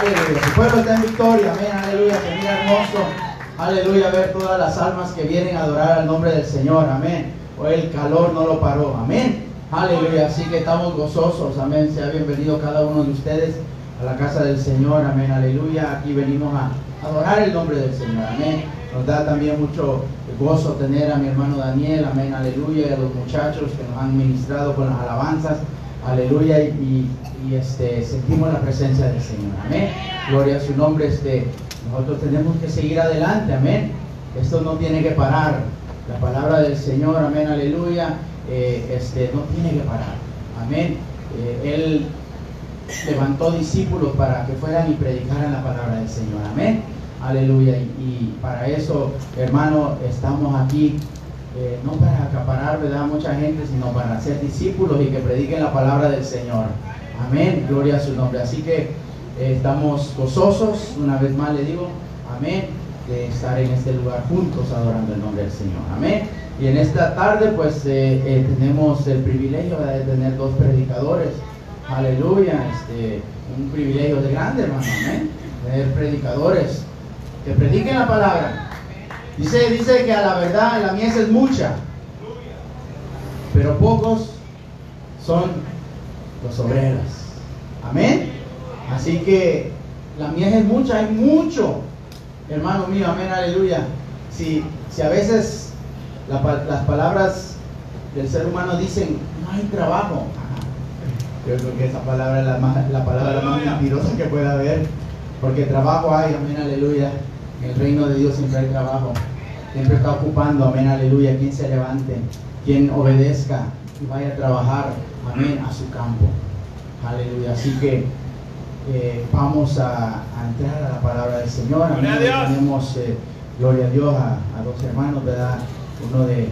Aleluya. Pueblo está en victoria. Amén. Aleluya. Se mira hermoso. Aleluya. Ver todas las almas que vienen a adorar al nombre del Señor. Amén. Hoy el calor no lo paró. Amén. Aleluya. Así que estamos gozosos. Amén. Sea bienvenido cada uno de ustedes a la casa del Señor. Amén. Aleluya. Aquí venimos a adorar el nombre del Señor. Amén. Nos da también mucho gozo tener a mi hermano Daniel. Amén. Aleluya. Y a los muchachos que nos han ministrado con las alabanzas. Aleluya. Y, y, este, sentimos la presencia del Señor. Amén. Gloria a su nombre. Este, nosotros tenemos que seguir adelante. Amén. Esto no tiene que parar. La palabra del Señor. Amén. Aleluya. Eh, este, no tiene que parar. Amén. Eh, él levantó discípulos para que fueran y predicaran la palabra del Señor. Amén. Aleluya. Y, y para eso, hermano, estamos aquí. Eh, no para acaparar, ¿verdad? Mucha gente, sino para ser discípulos y que prediquen la palabra del Señor. Amén. Gloria a su nombre. Así que eh, estamos gozosos, una vez más le digo, amén, de estar en este lugar juntos adorando el nombre del Señor. Amén. Y en esta tarde, pues eh, eh, tenemos el privilegio de tener dos predicadores. Aleluya. Este, un privilegio de grande, hermano. Amén. Tener predicadores que prediquen la palabra. Dice, dice que a la verdad la mies es mucha, pero pocos son los obreros. Amén. Así que la mies es mucha, hay mucho. Hermano mío, amén, aleluya. Si, si a veces las palabras del ser humano dicen, no hay trabajo. Yo creo que esa palabra es la palabra más mentirosa que pueda haber. Porque trabajo hay, amén, aleluya. El reino de Dios siempre hay trabajo. Siempre está ocupando, amén, aleluya. Quien se levante, quien obedezca y vaya a trabajar, amén, a su campo. Aleluya. Así que eh, vamos a, a entrar a la palabra del Señor. Amén. Gloria a Dios. Tenemos, eh, gloria a Dios, a, a dos hermanos, ¿verdad? Uno de,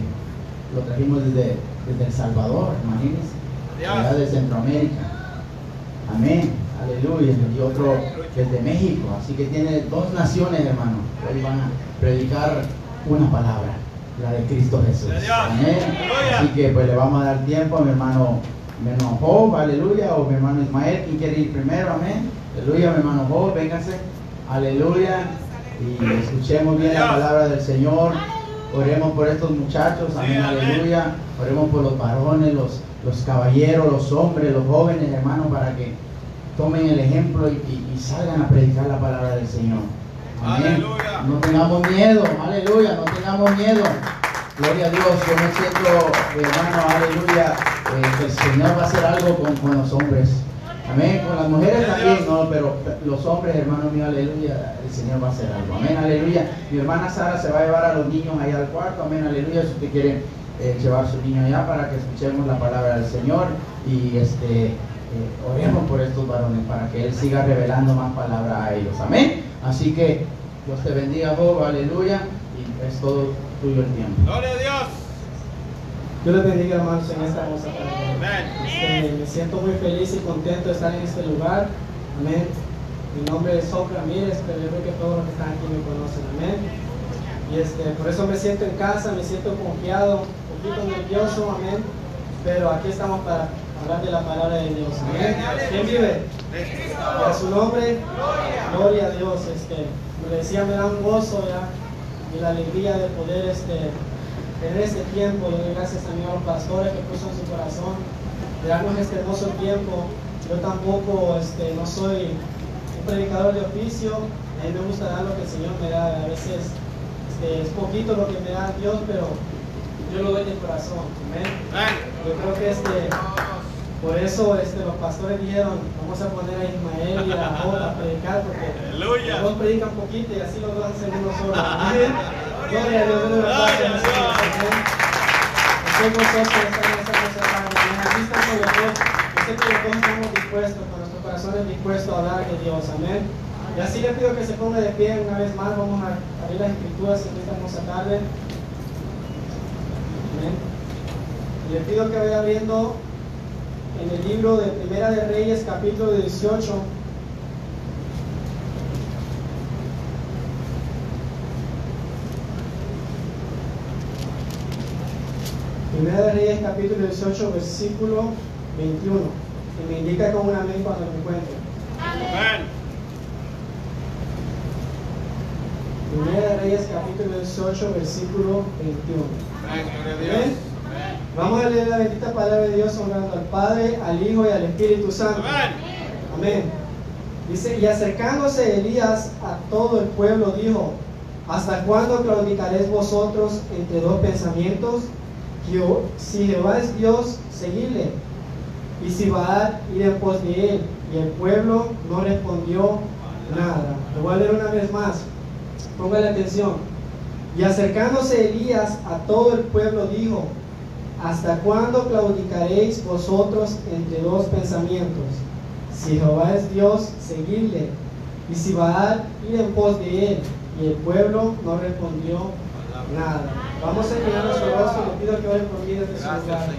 lo trajimos desde, desde El Salvador, imagínense, de Centroamérica. Amén. Aleluya. Y otro desde México. Así que tiene dos naciones, hermano. Hoy van a predicar una palabra, la de Cristo Jesús. Amén. Así que pues le vamos a dar tiempo a mi hermano, mi hermano Job, aleluya, o mi hermano Ismael, ¿quién quiere ir primero? Amén. Aleluya, mi hermano Job, véngase. Aleluya. Y escuchemos bien la palabra del Señor. Oremos por estos muchachos, amén. aleluya. Oremos por los varones, los, los caballeros, los hombres, los jóvenes, hermanos, para que tomen el ejemplo y, y- y salgan a predicar la palabra del Señor. Amén. Aleluya. No tengamos miedo, aleluya, no tengamos miedo. Gloria a Dios, yo me siento, hermano, aleluya, eh, que el Señor va a hacer algo con, con los hombres. Amén, con las mujeres también, no, pero los hombres, hermano mío, aleluya, el Señor va a hacer algo. Amén, aleluya. Mi hermana Sara se va a llevar a los niños allá al cuarto, amén, aleluya, si usted quiere eh, llevar a su niño allá para que escuchemos la palabra del Señor y este eh, oremos por estos varones para que Él siga revelando más palabra a ellos. Amén. Así que Dios te bendiga, Job, aleluya, y es todo tuyo el tiempo. Gloria a Dios. Dios les bendiga, hermanos, en esta hermosa tarde. Amén. Este, me siento muy feliz y contento de estar en este lugar. Amén. Mi nombre es Job Ramírez, pero yo creo que todos los que están aquí me conocen. Amén. Y este, por eso me siento en casa, me siento confiado, un poquito nervioso. Amén. Pero aquí estamos para hablar de la palabra de Dios. ¿Quién vive? Y a su nombre, gloria a Dios. Este, como decía, me da un gozo ya y la alegría de poder este, tener este tiempo. Le doy gracias a mi hermano pastores que puso en su corazón de darnos este hermoso tiempo. Yo tampoco este, no soy un predicador de oficio. A mí me gusta dar lo que el Señor me da. A veces este, es poquito lo que me da Dios, pero yo lo doy de corazón. Amén. Yo creo que este, por eso este, los pastores dijeron, vamos a poner a Ismael y a Job a predicar, porque Aleluya. los dos predican poquito y así los dos hacen uno solo. Gloria a Dios, Gloria a Dios. Estoy gozoso de estar en esta cosa mañana. Aquí estamos los dos. Yo sé que los dos estamos dispuestos, con nuestros corazones dispuestos a hablar de Dios. Amén. Y así le pido que se ponga de pie una vez más. Vamos a abrir las escrituras en esta hermosa tarde. Amén. Y le pido que vaya abriendo en el libro de Primera de Reyes, capítulo 18. Primera de Reyes, capítulo 18, versículo 21. Y me indica con un amén cuando me encuentre. Amén. Primera de Reyes, capítulo 18, versículo 21. Amén. Vamos a leer la bendita palabra de Dios honrando al Padre, al Hijo y al Espíritu Santo. Amén. Amén. Dice, y acercándose Elías a todo el pueblo dijo, ¿hasta cuándo claudicaréis vosotros entre dos pensamientos? Si Jehová es Dios, seguidle. Y si Baal, ir en pos de él. Y el pueblo no respondió nada. Lo voy a leer una vez más. Póngale atención. Y acercándose Elías a todo el pueblo dijo, ¿Hasta cuándo claudicaréis vosotros entre dos pensamientos? Si Jehová es Dios, seguidle. Y si Baal, ir en pos de él. Y el pueblo no respondió nada. Vamos a inclinar nuestro rostro. Le pido que oren por mí desde su lugar.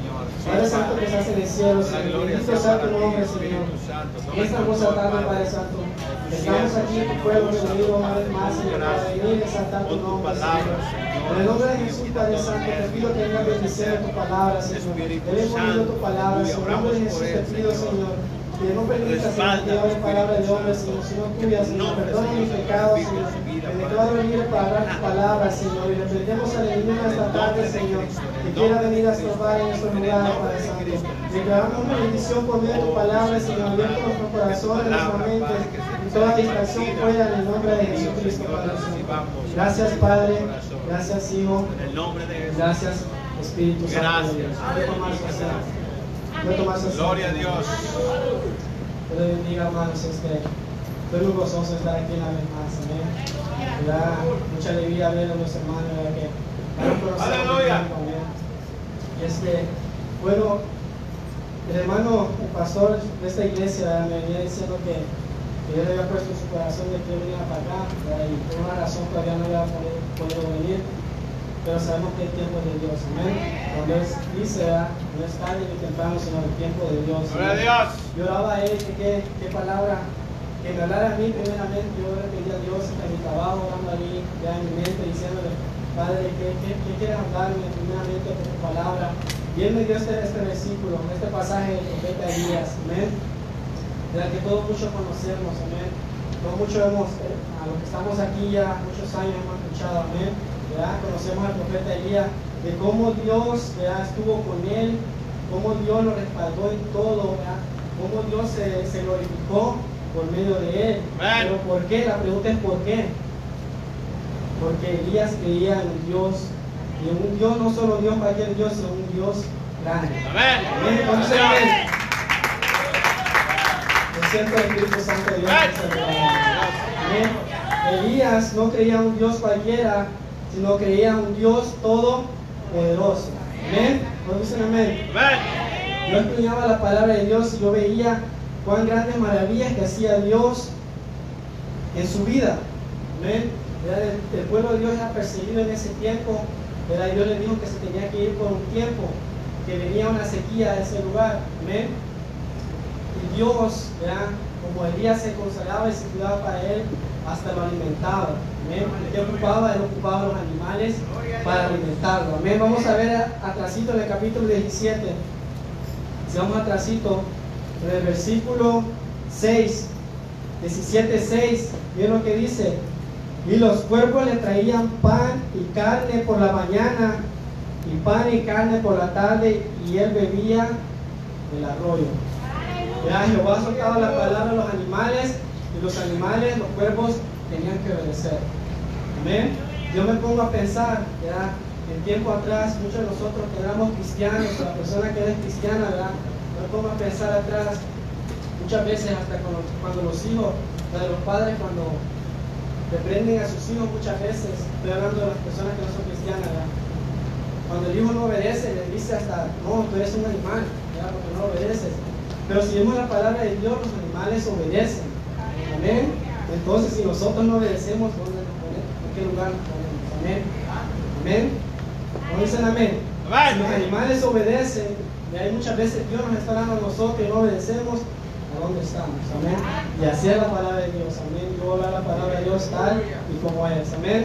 Padre Santo que estás en el cielo, Señor. Bendito sea tu nombre, Señor. En esta hermosa tarde, Padre. Santo, estamos aquí en tu pueblo reunido una vez más, Señor, para venir a exaltar tu nombre, Señor. En el nombre de Jesús, Padre Santo, te pido que vengas a tu palabra, Señor. Debes poniendo tu palabra. Señor. En el nombre de Jesús te pido, Señor. Que no permitas, Señor, que hable palabra de hombre. Señor, sino tuya, Señor. Perdona pecados, vive Señor. Me declaro libre para hablar tu palabra, Señor. Y reprendemos al enemigo esta tarde, Señor, que quiera venir a estorbar en nuestro lugar, Padre Santo. Declaramos bendición por medio de tu palabra, Señor. Abierto nuestros corazones, nuestras mentes. Y toda distracción fuera en el nombre de Jesucristo, Padre Santo. Gracias, Padre. Gracias, Hijo. En el nombre de Jesús. Gracias, Espíritu Santo. de Asiento. Asiento. Gloria a Dios. Dios le bendiga, hermanos. Este, estoy muy gozoso de estar aquí una vez más. Amén. Me da mucha alegría ver a los hermanos que Aleluya. Y este, bueno, el hermano, el pastor de esta iglesia me venía diciendo que, que le había puesto en su corazón de que yo venía para acá ¿verdad? y por una razón todavía no había podido venir. Pero sabemos que el tiempo es de Dios, amén. Cuando Él dice, ¿verdad? no es tarde ni temprano, sino el tiempo de Dios. A amén. Dios. Yo oraba a él que qué, palabra, que me hablara a mí primeramente, yo le pedí a Dios en mi trabajo, orando ahí, ya en mi mente, diciéndole, Padre, ¿qué, qué, qué quieres hablarme primeramente por tu palabra? Y él me dio este, este versículo, este pasaje del profeta Elías, amén. De la que todos muchos conocemos, amén. Todos muchos hemos, eh, a los que estamos aquí ya muchos años hemos escuchado, amén. ¿Verdad? Conocemos al profeta Elías, de cómo Dios ¿verdad? estuvo con él, cómo Dios lo respaldó en todo, ¿verdad? cómo Dios se, se glorificó por medio de él. Pero ¿por qué? La pregunta es ¿por qué? Porque Elías creía en Dios, y en un Dios, no solo Dios cualquier Dios, sino un Dios grande. Amén. Siento el Espíritu Santo de Dios. Amén. Elías no creía en un Dios cualquiera, sino creía en un Dios todopoderoso. Amén. ¿Cuántos dicen amén? Amén. Yo estudiaba la palabra de Dios y yo veía cuán grandes maravillas que hacía Dios en su vida. Amén. El, el pueblo de Dios era perseguido en ese tiempo. ¿verdad? Dios le dijo que se tenía que ir por un tiempo, que venía una sequía a ese lugar. Amén. Y Dios, ¿verdad? como Elías se consagraba y se cuidaba para él, hasta lo alimentaba. Amén. ¿Qué ocupaba? Él ocupaba los animales para alimentarlo. Amén. Vamos a ver a- atrasito en el capítulo 17. Si vamos atrasito, en el versículo 6, 17, 6, miren lo que dice. Y los cuerpos le traían pan y carne por la mañana, y pan y carne por la tarde, y él bebía del arroyo. Ya Jehová soltaba la palabra a los animales, y los animales, los cuervos, tenían que obedecer. Amén. Yo me pongo a pensar, ¿verdad? En tiempo atrás, muchos de nosotros que éramos cristianos, la persona que es cristiana, ¿verdad? Me pongo a pensar atrás, muchas veces hasta cuando, los hijos, ¿verdad? los padres cuando reprenden a sus hijos muchas veces, estoy hablando de las personas que no son cristianas, ¿verdad? Cuando el hijo no obedece, le dice hasta, no, tú eres un animal, ¿verdad? Porque no obedeces. Pero si vemos la palabra de Dios, los animales obedecen. Amén. Entonces, si nosotros no obedecemos, ¿dónde nos ponemos? ¿En qué lugar nos ponemos? Amén. Amén. ¿No dicen amén? Si los animales obedecen, y hay muchas veces Dios nos está dando a nosotros y no obedecemos, ¿a dónde estamos? Amén. Y así es la palabra de Dios. Amén. Yo voy a la palabra de Dios tal y como es. Amén.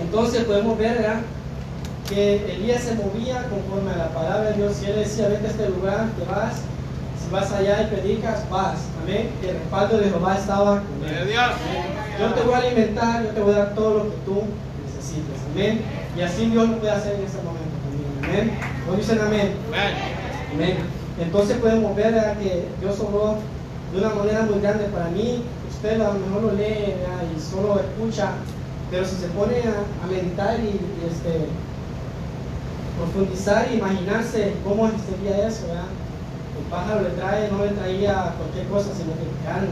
Entonces podemos ver ¿verdad? que Elías se movía conforme a la palabra de Dios. Si él decía, vete a este lugar, te vas. Si vas allá y predicas, vas. Amén. Que el respaldo de Jehová estaba con él. Yo te voy a alimentar, yo te voy a dar todo lo que tú necesites. Amén. Y así Dios lo puede hacer en ese momento también. Amén. ¿No dicen amén? Amén. Entonces podemos ver ¿verdad? que Dios obró de una manera muy grande para mí. Usted a lo mejor lo lee ¿verdad? y solo escucha, pero si se pone a, a meditar y, y, este, profundizar e imaginarse cómo sería eso, ¿verdad? El pájaro le trae, no le traía cualquier cosa, sino que carne.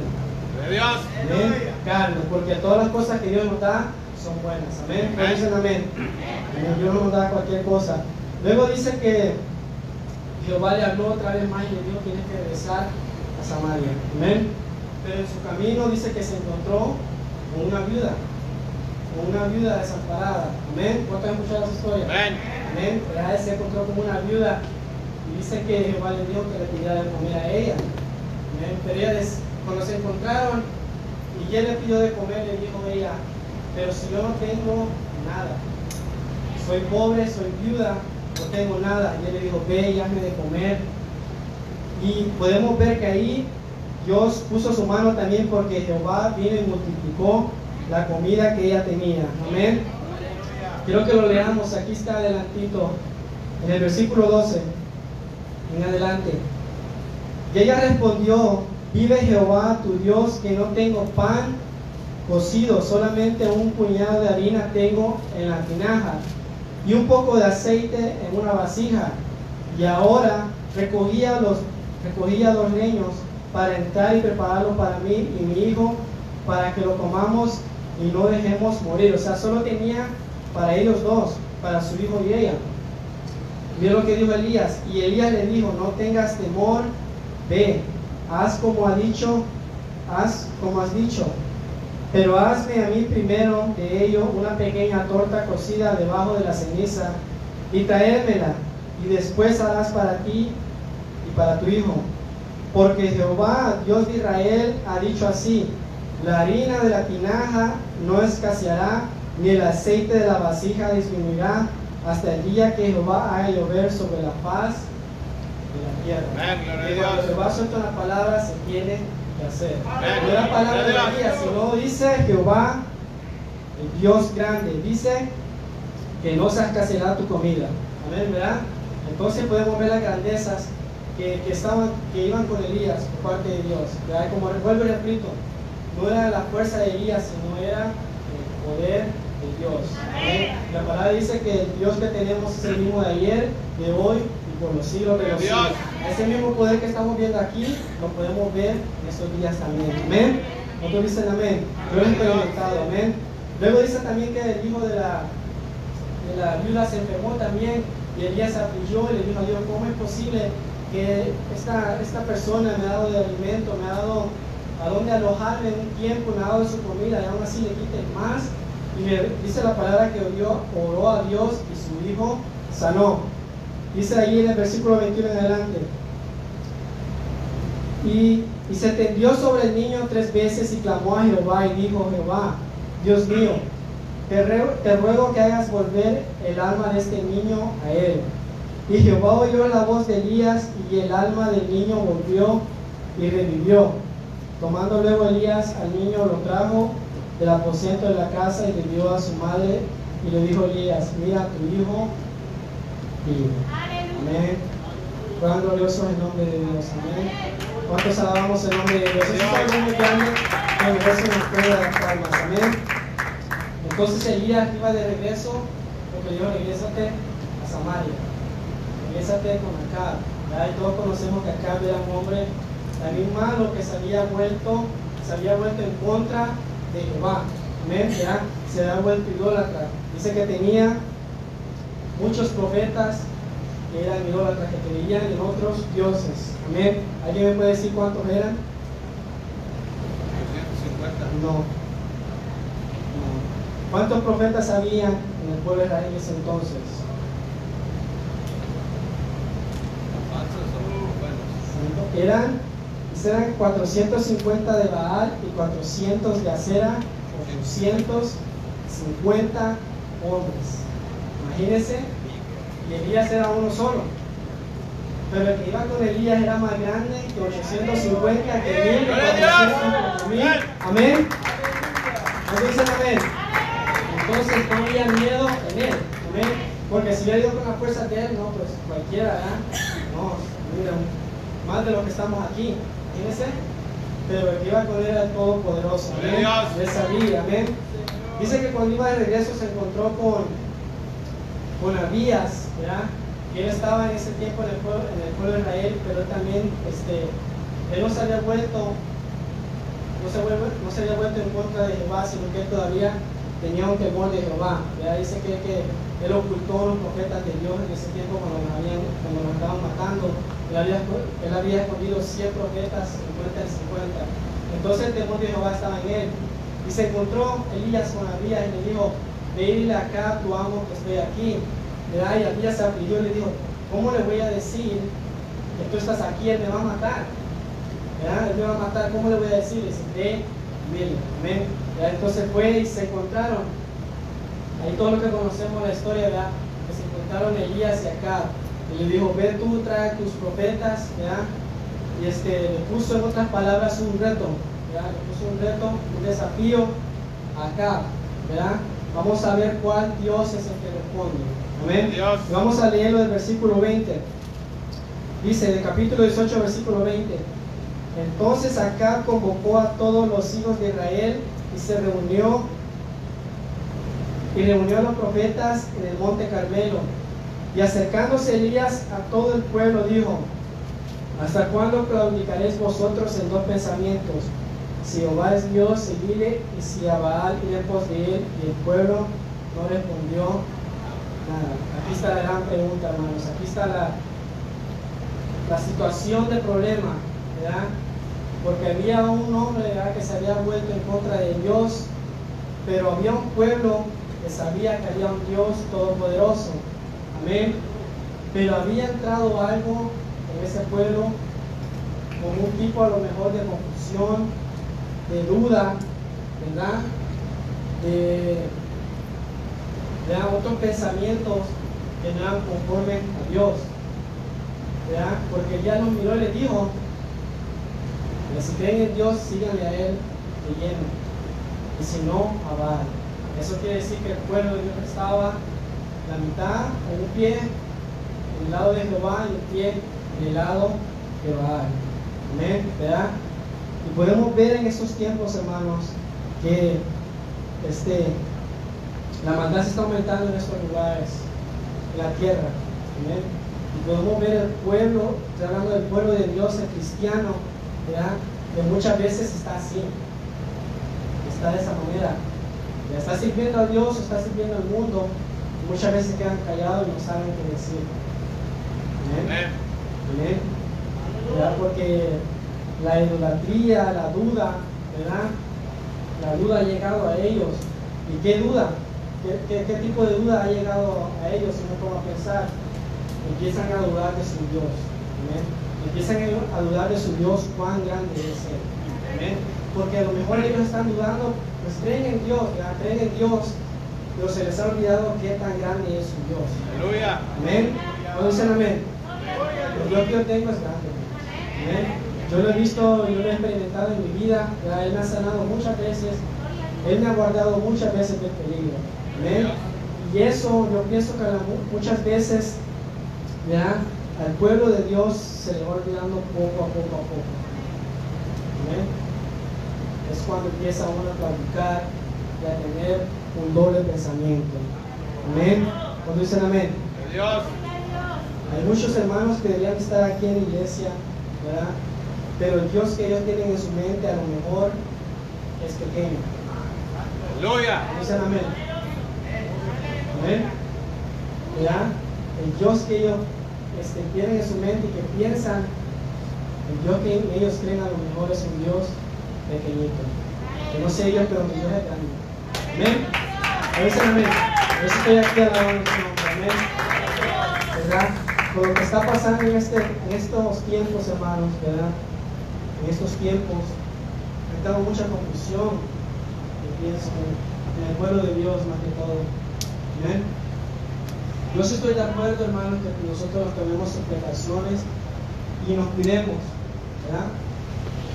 De Dios. Amén. Carne, porque todas las cosas que Dios nos da son buenas. Amén. ¿Cuántos dicen amén? Amén. Dios no nos da cualquier cosa. Luego dice que Jehová le habló otra vez más y le dijo tienes que regresar a Samaria. Amén. Pero en su camino dice que se encontró con una viuda, con una viuda desamparada. Amén. ¿Cuántos han escuchado esa historia? Amén. Amén. Se encontró con una viuda dice que Jehová le dijo que le pidiera de comer a ella. Ella, des- cuando se encontraron y él le pidió de comer, le dijo ella, pero si yo no tengo nada, soy pobre, soy viuda, no tengo nada. Y él le dijo, ve y hazme de comer. Y podemos ver que ahí Dios puso su mano también porque Jehová vino y multiplicó la comida que ella tenía. Amén. Quiero que lo leamos, aquí está adelantito, en el versículo 12, en adelante. Y ella respondió, vive Jehová tu Dios que no tengo pan cocido, solamente un puñado de harina tengo en la tinaja y un poco de aceite en una vasija. Y ahora recogía los, recogía los leños para entrar y prepararlo para mí y mi hijo, para que lo comamos y no dejemos morir. O sea, solo tenía para ellos dos, para su hijo y ella. Mira lo que dijo Elías. Y Elías le dijo, no tengas temor, ve, haz como ha dicho, haz como has dicho. Pero hazme a mí primero de ello una pequeña torta cocida debajo de la ceniza y traérmela, y después harás para ti y para tu hijo. Porque Jehová, Dios de Israel, ha dicho así, la harina de la tinaja no escaseará, ni el aceite de la vasija disminuirá, hasta el día que Jehová haga llover sobre la faz de la tierra. Amén, Y Dios. cuando Jehová suelta una palabra, se tiene que hacer. No es la palabra de. Elías, sino dice Jehová, el Dios grande, dice que no se escaseará tu comida. Amén, ¿verdad? Entonces podemos ver las grandezas que, que estaban, que iban con Elías por parte de Dios. ¿verdad? Como revuelvo y repito, no era la fuerza de Elías, sino era el poder de Dios. La palabra dice que el Dios que tenemos es el mismo de ayer, de hoy y por los siglos de los siglos. Ese mismo poder que estamos viendo aquí, lo podemos ver en estos días también. Amén. ¿Cuántos dicen amén? Yo lo he experimentado, amén. Luego dice también que el hijo de la, de la viuda se enfermó también y Elías se afligió y le dijo a Dios, ¿cómo es posible que esta, esta persona me ha dado de alimento, me ha dado a dónde alojarme en un tiempo, me ha dado de su comida y aún así le quiten más? Dice la palabra que oró, oró a Dios y su hijo sanó. Dice ahí en el versículo 21 en adelante. Y, y se tendió sobre el niño tres veces y clamó a Jehová y dijo, Jehová, Dios mío, te, re- te ruego que hagas volver el alma de este niño a él. Y Jehová oyó la voz de Elías y el alma del niño volvió y revivió. Tomando luego Elías al niño lo trajo del aposento de la casa y le dio a su madre y le dijo Elías, mira tu hijo vive. Amén. Cuán glorioso es el nombre de Dios. Amén. ¿Cuántos alabamos el nombre de Dios? Es algo muy grande que merece una de las palmas. Amén. Entonces Elías iba de regreso porque dijo, regrésate a Samaria. Regrésate con Acab. Y todos conocemos que Acab era un hombre también malo que se había vuelto, se había vuelto en contra de Jehová. Amén. Ya se había vuelto idólatra. Dice que tenía muchos profetas que eran idólatras, que creían en otros dioses. Amén. ¿Alguien me puede decir cuántos eran? 150. No. No. ¿Cuántos profetas había en el pueblo de Israel en ese entonces? Falsos o buenos. Eran, eran 450 de Baal y 400 de Acera, 850 hombres. Imagínense, y Elías era uno solo. Pero el que iba con Elías era más grande que 850, que 1000, que 450 mil. Amén. ¿No dicen amén? Entonces no había miedo en él. Amén. Porque si hubiera ido con la fuerza de él, no, pues cualquiera, ¿verdad? No, mira, más de lo que estamos aquí. Fíjense. Pero el que iba con él era Todopoderoso. Amén. Él sabía, amén. Dice que cuando iba de regreso se encontró con, con Abías, ¿verdad? Y él estaba en ese tiempo en el pueblo, en el pueblo de Israel, pero también, este, él no se había vuelto, no se, vuelve- no se había vuelto en contra de Jehová, sino que él todavía tenía un temor de Jehová. ¿verdad? Dice que, que él ocultó a los profetas de Dios en ese tiempo cuando nos, habían, cuando nos estaban matando. Él había, él había escondido 100 profetas, 50 y 50. Entonces el temor de Jehová estaba en él. Y se encontró Elías con Abías y le dijo, ve y dile acá tu amo que estoy aquí. Y Abías se afligió y le dijo, ¿cómo le voy a decir que tú estás aquí? Él me va a matar. ¿verdad? Él me va a matar, ¿cómo le voy a decir? Dice, ve dile. Amén. Entonces fue y se encontraron. Ahí todo lo que conocemos la historia, ¿verdad? Que se encontraron Elías y Acab. Y le dijo, ve tú, trae a tus profetas, ¿verdad? Y este, le puso en otras palabras un reto, ¿verdad? Le puso un reto, un desafío a Acab, ¿verdad? Vamos a ver cuál Dios es el que responde. Amén. Dios. Vamos a leerlo del versículo 20. Dice, del capítulo 18, versículo 20. Entonces Acab convocó a todos los hijos de Israel y se reunió y reunió a los profetas en el monte Carmelo. Y acercándose Elías a todo el pueblo dijo, ¿hasta cuándo claudicaréis vosotros en dos pensamientos? Si Jehová es Dios, seguidle, y si a Baal pos de él. Y el pueblo no respondió nada. Aquí está la gran pregunta, hermanos. Aquí está la, la situación de problema, ¿verdad? Porque había un hombre que se había vuelto en contra de Dios, pero había un pueblo que sabía que había un Dios todopoderoso. Amén. Pero había entrado algo en ese pueblo con un tipo a lo mejor de confusión, de duda, ¿verdad? De, de otros pensamientos que no eran conformes a Dios. ¿verdad? Porque ya lo miró y le dijo, que si creen en Dios, síganle a Él de lleno. Y si no, a Baal. Eso quiere decir que el pueblo de Dios estaba la mitad en un pie en el lado de Jehová y un pie en el lado de Baal. Amén, ¿verdad? Y podemos ver en estos tiempos, hermanos, que este, la maldad se está aumentando en estos lugares, en la tierra. Amén. Y podemos ver el pueblo, estoy hablando del pueblo de Dios, el cristiano, ¿verdad? que muchas veces está así, está de esa manera. Ya está sirviendo a Dios, está sirviendo al mundo, muchas veces quedan callados y no saben qué decir. Amén. Amén. Amén. ¿Verdad? Porque la idolatría, la duda, ¿verdad? La duda ha llegado a ellos. ¿Y qué duda? ¿Qué, qué- qué tipo de duda ha llegado a ellos si no pongo a pensar? Empiezan a dudar de su Dios. Amén. Empiezan a dudar de su Dios, cuán grande es Él. Amén. Porque a lo mejor ellos están dudando, pues creen en Dios, ¿verdad? creen en Dios, pero se les ha olvidado qué tan grande es su Dios. Aleluya. Amén. ¿Cuándo dicen amén? El Dios que yo tengo es grande. Amén. Yo lo he visto, yo lo he experimentado en mi vida. Él me ha sanado muchas veces. Él me ha guardado muchas veces del peligro. Amén. Y eso yo pienso que muchas veces ¿verdad? al pueblo de Dios se le va olvidando poco a poco a poco. Amén. Es cuando empieza uno a claudicar y a tener un doble pensamiento. Amén. Cuando dicen amén. Dios. Hay muchos hermanos que deberían estar aquí en la iglesia, ¿verdad? Pero el Dios que ellos tienen en su mente a lo mejor es pequeño. Aleluya. Dicen amén. Amén. ¿Verdad? El Dios que ellos este, tienen en su mente y que piensan, el Dios que ellos creen a lo mejor es un Dios pequeñito. Que no sé ellos, pero mi Dios es grande. Amén. Dicen amén. Por eso estoy aquí alabando su nombre. Amén. ¿verdad? Por lo que está pasando en, este, en estos tiempos, hermanos, ¿verdad? En estos tiempos, ha estado mucha confusión, yo pienso, en el pueblo de Dios más que todo. Amén. Yo sí estoy de acuerdo, hermanos, que nosotros tomemos precauciones y nos cuidemos, ¿verdad?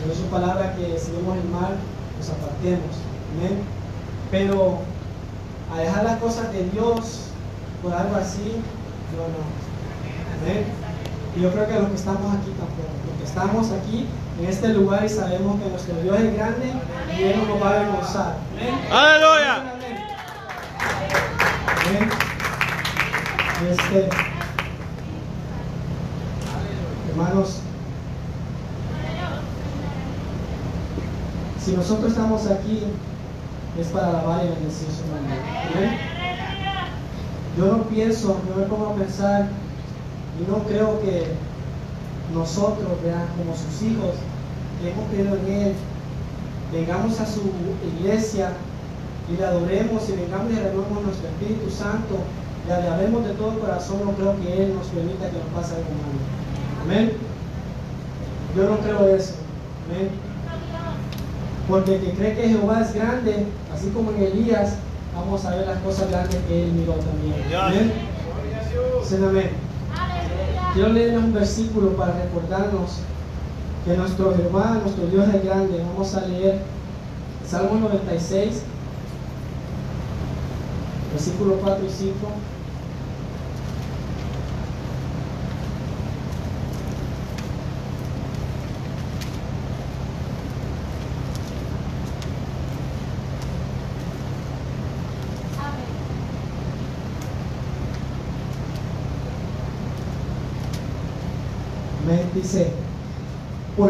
Pero es su palabra que si vemos el mal, nos apartemos. Amén. Pero a dejar las cosas de Dios por algo así, yo no. Amén. Y yo creo que los que estamos aquí tampoco. Los que estamos aquí en este lugar y sabemos que nuestro Dios es grande y Él no nos va a avergonzar. Aleluya. Amén. Este, hermanos, si nosotros estamos aquí es para alabar y bendecir su nombre. Yo no pienso, yo me pongo a pensar y no creo que nosotros, vean, como sus hijos, que hemos creído en Él, vengamos a su iglesia y le adoremos y vengamos y renovemos nuestro Espíritu Santo, le alabemos de todo corazón, no creo que Él nos permita que nos pase algo malo. Amén. Yo no creo eso. Amén. Porque el que cree que Jehová es grande, así como en Elías, vamos a ver las cosas grandes que Él miró también. Amén. Amén. Quiero leer un versículo para recordarnos que nuestro Jehová, nuestro Dios es grande. Vamos a leer Salmo 96, versículo 4 y 5. Amén. Dice,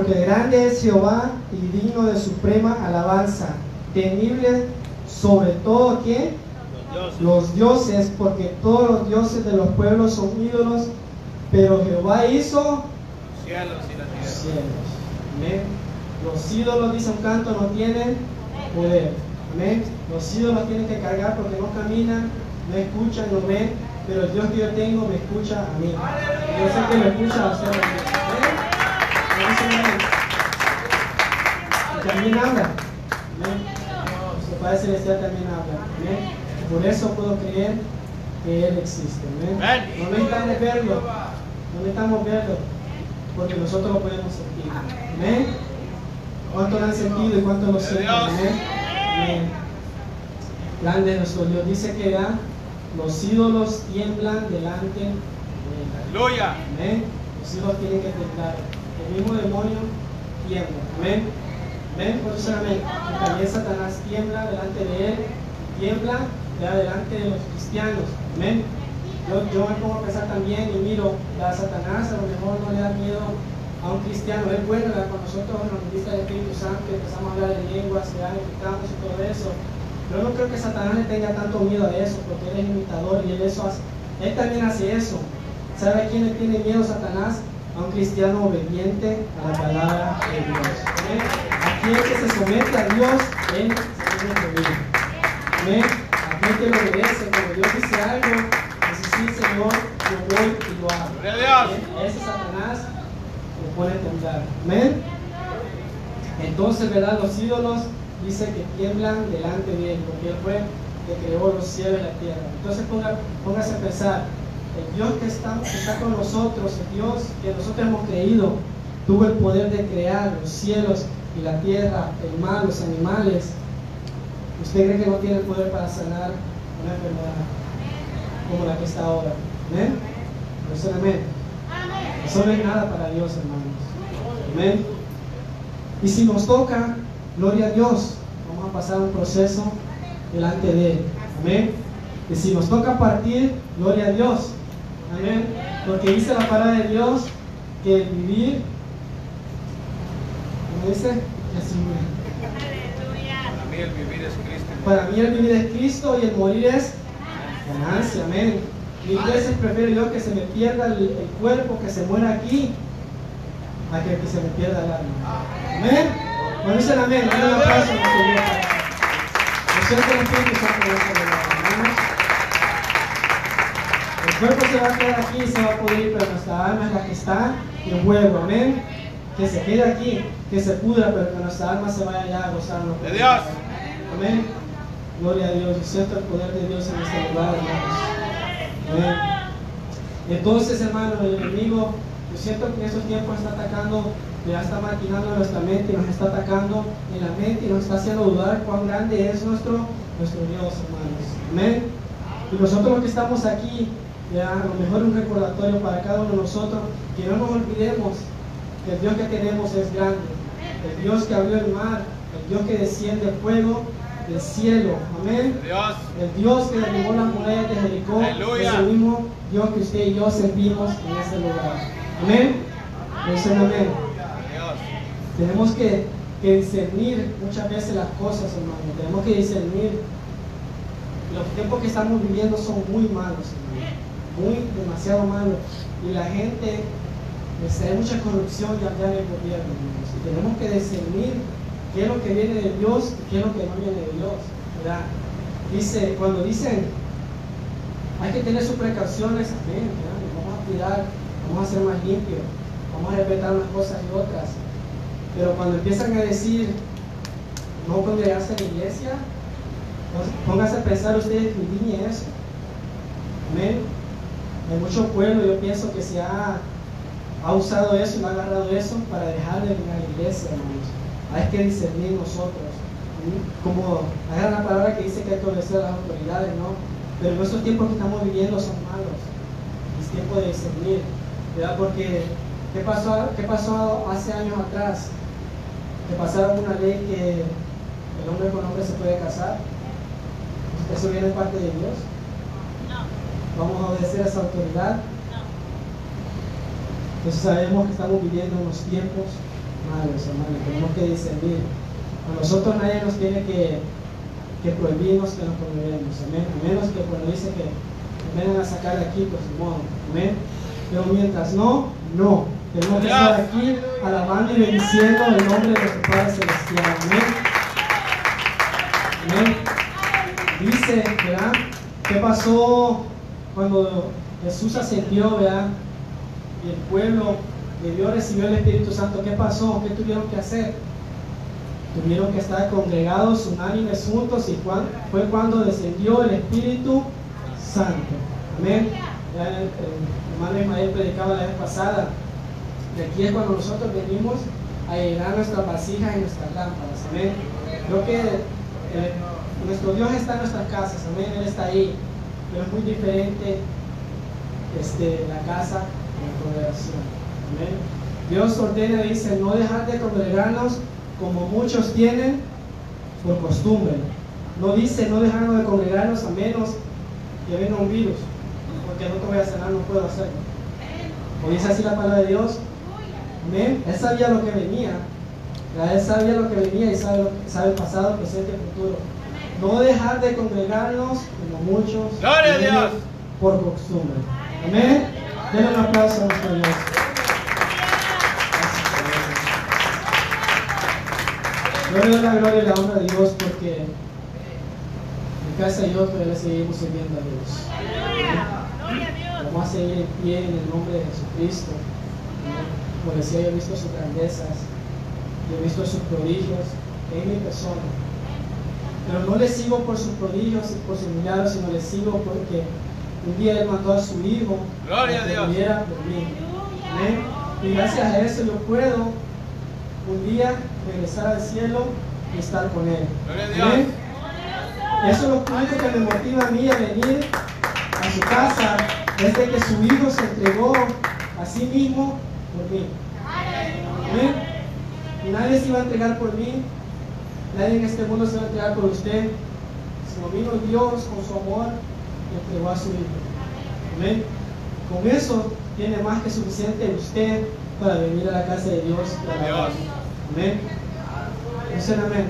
porque grande es Jehová y digno de suprema alabanza, temible sobre todo quién? Los dioses. Los dioses, porque todos los dioses de los pueblos son ídolos, pero Jehová hizo Los cielos y la tierra. cielos. Amén. Los ídolos, dice un canto, no tienen poder. Amén. Los ídolos tienen que cargar porque no caminan, no escuchan, no ven, pero el Dios que yo tengo me escucha a mí. Yo sé que me escucha a. también habla. Amén. Su Padre Celestial también habla. Amén. Por eso puedo creer que Él existe. Amén. Amén. No necesitamos verlo. No necesitamos verlo. Porque nosotros lo podemos sentir. Amén. ¿Cuánto lo han sentido y cuánto lo sienten? Amén. Grande es nuestro Dios. Dice que ya los ídolos tiemblan delante de Él. Aleluya. Amén. Los hijos tienen que temblar. El mismo demonio tiembla. Amén. Amén. Por eso amén. También Satanás tiembla delante de él. Tiembla delante de los cristianos. Amén. Yo, yo me pongo a pensar también y miro a Satanás, a lo mejor no le da miedo a un cristiano. Es bueno cuando nosotros nos ministra el Espíritu Santo empezamos a hablar en lenguas, que necesitamos y todo eso. Pero no creo que Satanás le tenga tanto miedo a eso, porque él es imitador y él eso hace. Él también hace eso. ¿Sabe a quién le tiene miedo Satanás? A un cristiano obediente a la palabra de Dios. ¿Amén? Aquel que se somete a Dios, él se tiene. Amén. Aquel que lo obedece, cuando Dios dice algo, dice sí, Señor, yo voy y lo hago. Amén. Ese Satanás lo a temblar. Amén. Entonces, ¿verdad? Los ídolos dice que tiemblan delante de él, porque él fue que creó los cielos y la tierra. Entonces ponga, póngase a pensar, el Dios que está, que está con nosotros, el Dios que nosotros hemos creído, tuvo el poder de crear los cielos y la tierra, el mar, los animales. ¿Usted cree que no tiene poder para sanar una enfermedad como la que está ahora? ¿Amén? Por eso, amén. Eso no es nada para Dios, hermanos. Amén. Y si nos toca, gloria a Dios, vamos a pasar un proceso delante de Él. Amén. Y si nos toca partir, gloria a Dios. Amén. Porque dice la palabra de Dios que vivir, ¿cómo dice? Jesús. Para mí el vivir es Cristo. Para mí el vivir es Cristo y el morir es ganancia. Amén. Mil veces prefiero yo que se me pierda el, el cuerpo, que se muera aquí, a que, que se me pierda el alma. Amén. Cuando dicen amén, un aplauso el cuerpo se va a quedar aquí y se va a poder ir, pero nuestra alma es la que está en juego. Amén. Que se quede aquí, que se pudra, pero que nuestra alma se vaya allá a gozarlo. De Dios. Amén. Gloria a Dios. Yo siento el poder de Dios en este lugar, hermanos. Amén. Entonces, hermano, el enemigo Yo siento que en estos tiempos está atacando, ya está maquinando nuestra mente, nos está atacando en la mente y nos está haciendo dudar cuán grande es nuestro, nuestro Dios, hermanos. Amén. Y nosotros los que estamos aquí, ya, a lo mejor un recordatorio para cada uno de nosotros, que no nos olvidemos el Dios que tenemos es grande, el Dios que abrió el mar, el Dios que desciende fuego del cielo, amén. Dios. El Dios que derribó las murallas de Jericó es el mismo Dios que usted y yo servimos en este lugar. Amén. Dicen amén. Dios. Tenemos que, que discernir muchas veces las cosas, hermano. Tenemos que discernir. Los tiempos que estamos viviendo son muy malos, hermano. Muy, demasiado malos. Y la gente, pues, hay mucha corrupción ya, en el gobierno, tenemos que discernir qué es lo que viene de Dios y qué es lo que no viene de Dios. ¿verdad? Dice, cuando dicen, hay que tener sus precauciones, amén, vamos a cuidar, vamos a ser más limpios, vamos a respetar unas cosas y otras. Pero cuando empiezan a decir no congregarse en la iglesia, pónganse a pensar ustedes que eso. Amén. Hay mucho pueblo, yo pienso que se ha, ha usado eso y ha agarrado eso para dejar de venir a la iglesia, hermanos. Hay que discernir nosotros. Como hay una palabra que dice que hay que obedecer a las autoridades, ¿no? Pero en estos tiempos que estamos viviendo son malos. Es tiempo de discernir, ¿verdad? Porque, ¿qué pasó, ¿qué pasó hace años atrás? Que pasaron una ley que el hombre con hombre se puede casar. ¿Eso viene de parte de Dios? ¿Vamos a obedecer a esa autoridad? Entonces sabemos que estamos viviendo unos tiempos malos, hermanos. Tenemos que discernir. A nosotros nadie nos tiene que, que prohibirnos que nos congreguemos. Amén. A menos que cuando dice que vengan a sacar de aquí, pues modo. Amén. Pero mientras no, no. Tenemos que estar aquí alabando y bendiciendo el nombre de nuestro Padre Celestial. Amén. Amén. Dice, ¿verdad? ¿Qué pasó cuando Jesús ascendió, ¿verdad? Y el pueblo de Dios recibió el Espíritu Santo. ¿Qué pasó? ¿Qué tuvieron que hacer? Tuvieron que estar congregados, unánimes, juntos, y cuan- fue cuando descendió el Espíritu Santo. Amén. Ya el, hermano Ismael predicaba la vez pasada. Y aquí es cuando nosotros venimos a llenar nuestras vasijas y nuestras lámparas. Amén. Creo que eh, nuestro Dios está en nuestras casas. Amén. Él está ahí. Pero es muy diferente este, la casa la congregación. Amén. Dios ordena y dice, no dejar de congregarnos como muchos tienen por costumbre. No dice no dejarnos de congregarnos a menos que venga un virus, porque no te voy a sanar, no puedo hacerlo. ¿O dice así la palabra de Dios? Amén. Él sabía lo que venía. Él sabía lo que venía y sabe, lo- sabe el pasado, presente y futuro. No dejar de congregarnos como muchos Gloria a tienen Dios. por costumbre. Amén. Denle un aplauso a nuestro Dios. Yo le doy la gloria y la honra a Dios porque en casa y yo todavía seguimos sirviendo a Dios. Vamos a seguir en pie en el nombre de Jesucristo. Como decía, yo he visto sus grandezas, yo he visto sus prodigios en mi persona. Pero no le sigo por sus prodigios y por sus milagros, sino le sigo porque un día Él mandó a su Hijo Gloria que Dios. muriera por mí. Amén. Y gracias a eso yo puedo un día regresar al cielo y estar con Él. Gloria a Dios. Amén. Eso es lo único que me motiva a mí a venir a su casa, es de que su Hijo se entregó a sí mismo por mí. Amén. Y nadie se iba a entregar por mí, nadie en este mundo se va a entregar por usted, sino vino Dios con su amor y entregó a su Hijo. Amén. Con eso tiene más que suficiente usted para venir a la casa de Dios. y alabar. Dios. Amén. Dicen amén.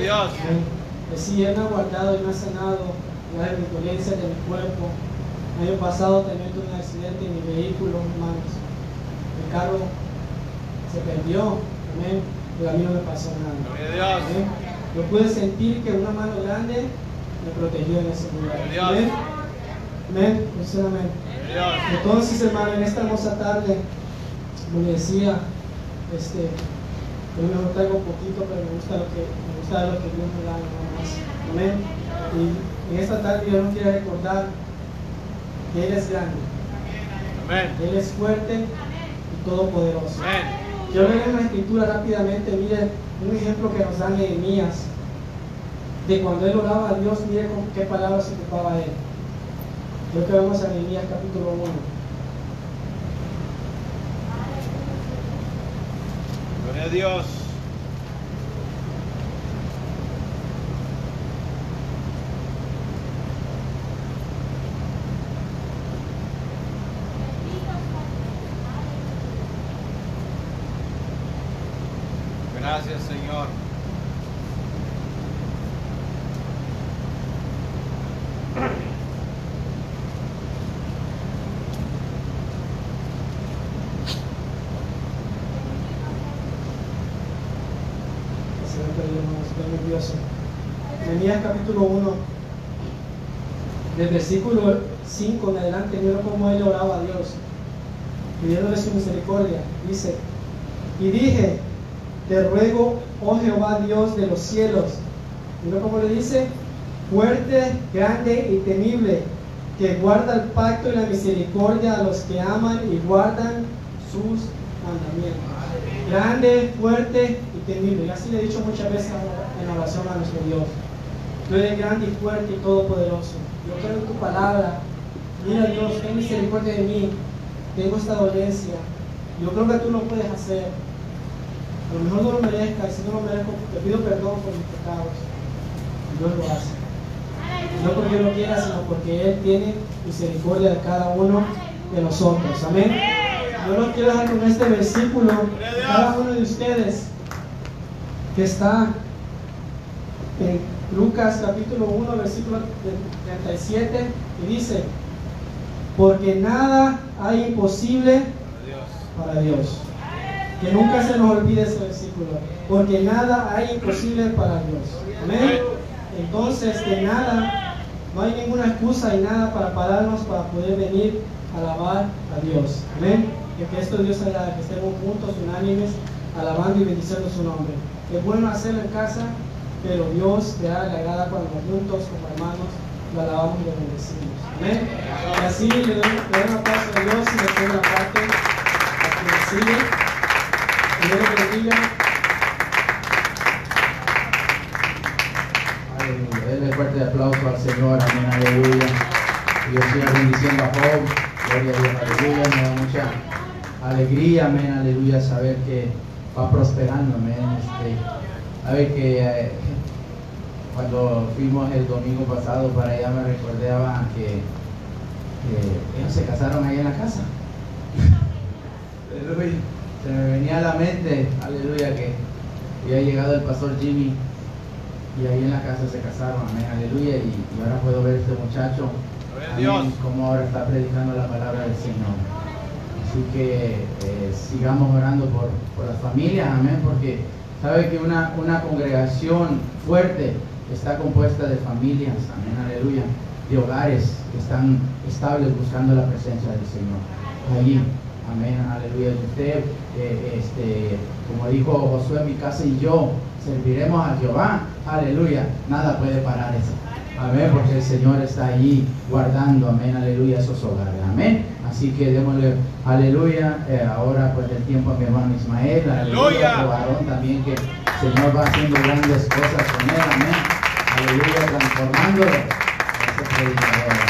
Dios. Amén. Que sí, Él me ha guardado y me ha sanado mis dolencias de mi cuerpo. El año pasado también tuve un accidente en mi vehículo, hermanos. Mi carro se perdió, amén, pero a mí no me pasó nada. Amén. Yo pude sentir que una mano grande me protegió en ese lugar. Amén. Amén. Dios. Entonces, hermano, en esta hermosa tarde, como decía, este, yo mejor traigo un poquito, pero me gusta lo que, me gusta lo que Dios me da más. Amén. Y en esta tarde yo no quiero recordar que Él es grande, Amén. Él es fuerte y todopoderoso. Amén. Quiero leer en la escritura rápidamente, miren, un ejemplo que nos da Nehemías, de cuando él oraba a Dios, miren con qué palabras se ocupaba él. Creo que vamos a Nehemías capítulo 1. Gloria a Dios. Gracias, Señor. Se me perdió, hermanos, estoy nervioso. Nehemías capítulo 1, del versículo 5 en adelante, mira cómo él oraba a Dios, pidiéndole su misericordia. Dice, y dije, te ruego, oh Jehová De los cielos, mira cómo le dice, fuerte, grande y temible, que guarda el pacto y la misericordia a los que aman y guardan sus mandamientos. Grande, fuerte y temible. Y así le he dicho muchas veces en oración a nuestro Dios. Tú eres grande y fuerte y todopoderoso. Yo creo en tu palabra. Mira Dios, ten misericordia de mí. Tengo esta dolencia. Yo creo que tú lo puedes hacer. Lo mejor no lo merezcas, y si no lo merezco, te pido perdón por mis pecados. Y Dios lo hace. No porque lo quiera, sino porque Él tiene misericordia de cada uno de nosotros. Amén. Yo lo quiero dejar con este versículo. Cada uno de ustedes que está en Lucas capítulo 1, versículo 37, y dice, porque nada hay imposible para Dios. Que nunca se nos olvide ese versículo. Porque nada hay imposible para Dios. Amén. Entonces, que nada, no hay ninguna excusa y nada para pararnos para poder venir a alabar a Dios. Amén. Que esto Dios haga que estemos juntos, unánimes, alabando y bendiciendo su nombre. Es bueno hacerlo en casa, pero Dios le da- le agrada cuando juntos, como hermanos, lo alabamos y lo bendecimos. Amén. Y así le doy, le doy un aplauso a Dios y le doy una parte a quien sigue. Bendiga. Aleluya. Denle fuerte aplauso al Señor. Amén. Aleluya. Dios siga bendiciendo a Job. Gloria a Dios. Aleluya. Me da mucha alegría. Amén. Aleluya. Saber que va prosperando. Amén. Este, a ver que eh, cuando fuimos el domingo pasado para allá me recordaba que, que ellos se casaron ahí en la casa. Aleluya. Se me venía a la mente, aleluya, que había llegado el pastor Jimmy y ahí en la casa se casaron, amén, aleluya. Y, y ahora puedo ver este muchacho, a amén, Dios. como ahora está predicando la palabra del Señor. Así que eh, sigamos orando por, por las familias, amén, porque sabe que una, una congregación fuerte está compuesta de familias, amén, aleluya, de hogares que están estables buscando la presencia del Señor. Allí, amén, aleluya. Usted, eh, este, como dijo Josué, mi casa y yo serviremos a Jehová, aleluya, nada puede parar eso. Amén, porque el Señor está allí guardando, amén, aleluya, esos hogares, amén. Así que démosle, aleluya, eh, ahora pues el tiempo a mi hermano Ismael, aleluya, Aleluya. otro varón también que el Señor va haciendo grandes cosas con él, amén, aleluya, transformándolo. Ese predicador,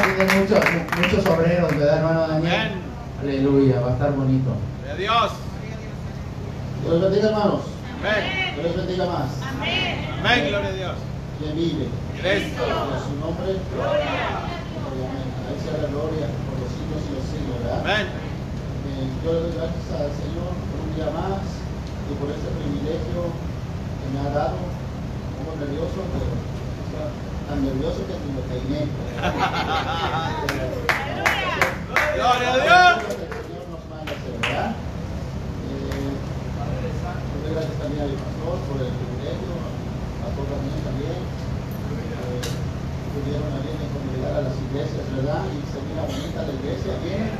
que muchos, muchos obreros, ¿verdad, hermano Daniel? Amén. Aleluya, va a estar bonito. Gloria a Dios. Dios los bendiga, hermanos. Amén. Dios los bendiga más. Amén. Gloria a Dios. Quien vive. Cristo. A su nombre. Gloria. A él sea la gloria por los siglos y los siglos, ¿verdad? Amén. Eh, yo le doy gracias al Señor por un día más y por este privilegio que me ha dado. Un poco nervioso, pero o sea, tan nervioso que me peiné. Gloria a Dios. Lo gracias también a mi pastor por el privilegio, a pastor también también. Eh, pudieron también congregar a las iglesias, ¿verdad? Y se mira bonita la iglesia, bien,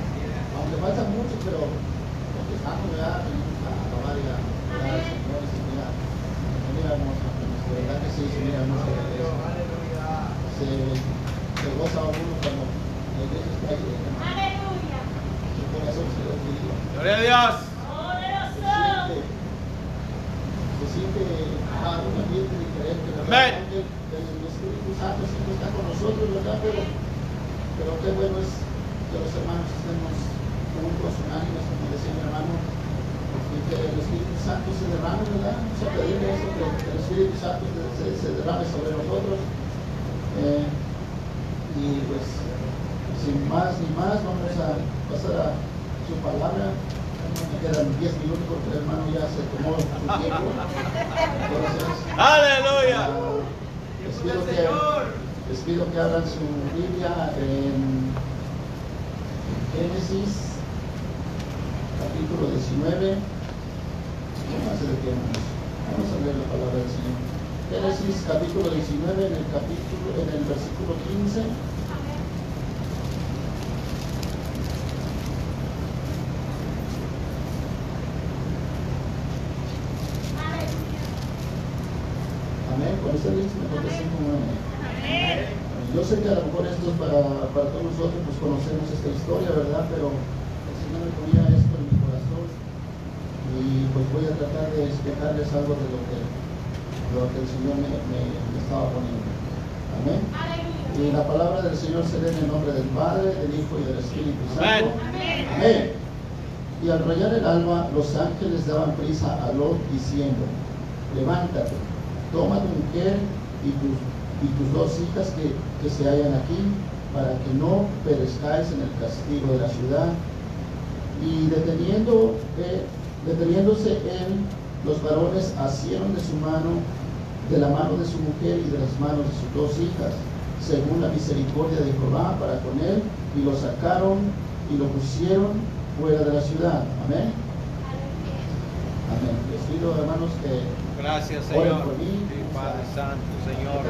aunque faltan muchos, pero los que estamos, ¿verdad? Venimos a alabar y a al Señor se mira, se mira hermosa, de verdad que sí, se mira hermosa. Se, se goza uno cuando la iglesia está llena. Su corazón se Gloria a Dios. se siente, se siente ah, un ambiente diferente. Amén. El Espíritu Santo siempre está con nosotros, ¿verdad? Pero, pero qué bueno es que los hermanos estemos juntos, unánimes, como decía mi hermano, y que el Espíritu Santo se derrame, ¿verdad? Vamos a pedirle eso, que, que el Espíritu Santo se, se- se derrame sobre nosotros. Eh, y pues, sin más ni más, vamos a pasar a su palabra. Me quedan 10 minutos porque el hermano ya se tomó su tiempo. Entonces, Aleluya. les, pido que, les pido que abran su Biblia en Génesis, capítulo 19. Vamos a. Vamos a leer la palabra del Señor. Génesis, capítulo 19, en el capítulo, en el versículo 15. Amén. Con este link me contesté como amén. Yo sé que a lo mejor esto es para, para todos nosotros, pues conocemos esta historia, ¿verdad? Pero el Señor me ponía esto en mi corazón y pues voy a tratar de explicarles algo de lo que, lo que el Señor me, me- me estaba poniendo. Amén. Y la palabra del Señor se lee en el nombre del Padre, del Hijo y del Espíritu Santo. Amén. Y al rayar el alba, los ángeles daban prisa a Lot diciendo, levántate, toma tu mujer y tus, y tus dos hijas que, que se hallan aquí, para que no perezcáis en el castigo de la ciudad. Y deteniendo, eh, deteniéndose él, los varones asieron de su mano, de la mano de su mujer y de las manos de sus dos hijas, según la misericordia de Jehová para con él, y lo sacaron y lo pusieron fuera de la ciudad. Amén. Amén. Les pido, hermanos, que Gracias, Señor. Sí, Padre Santo, Señor.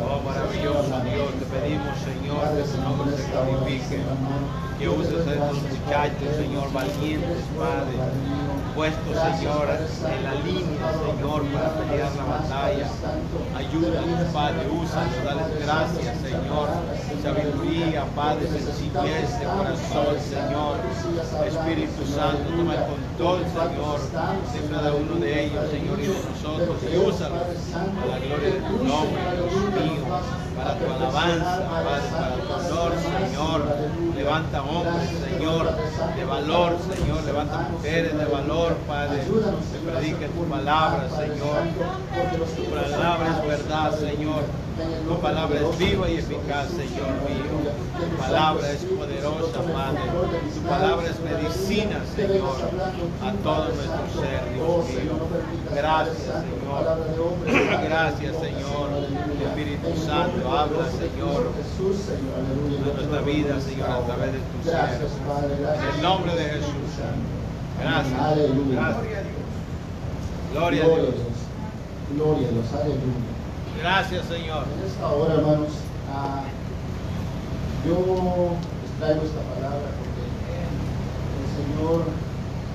Oh, maravilloso Dios, te pedimos, Señor, que tu nombre se glorifique. Que uses a estos muchachos, Señor, valientes, Padre, Gracias, Señor, en la línea, Señor, para pelear la batalla. Ayúdanos, Padre, úsanos, dales gracias, Señor, Señor, sabiduría. Padre, sencillez de corazón, Señor. Espíritu Señor, Santo, toma el control, Señor, de Señor, cada uno de ellos, Señor, y de nosotros, y úsalos a la gloria de tu nombre, Señor, Dios mío, para tu alabanza, Padre, para tu honor, Señor. Levanta hombres, Gracias, Señor, de valor, Señor. Levanta mujeres de valor. Padre. Que prediquen tu palabra, Señor. Tu palabra es verdad. Señor. Tu palabra es viva y eficaz, Señor mío. Tu palabra es poderosa, Padre. Tu palabra es medicina, Señor, a todo nuestro ser, Dios mío. Gracias, Señor. Gracias, Señor. Espíritu Santo, habla, Señor. A nuestra vida, Señor, a través de tu siervo. Padre, gracias. En el nombre de Jesús. Gracias. Aleluya. Gracias. Gloria a Dios. Gloria a Dios, aleluya. Gracias, Señor. En esta hora, hermanos, ah, yo les traigo esta palabra porque el Señor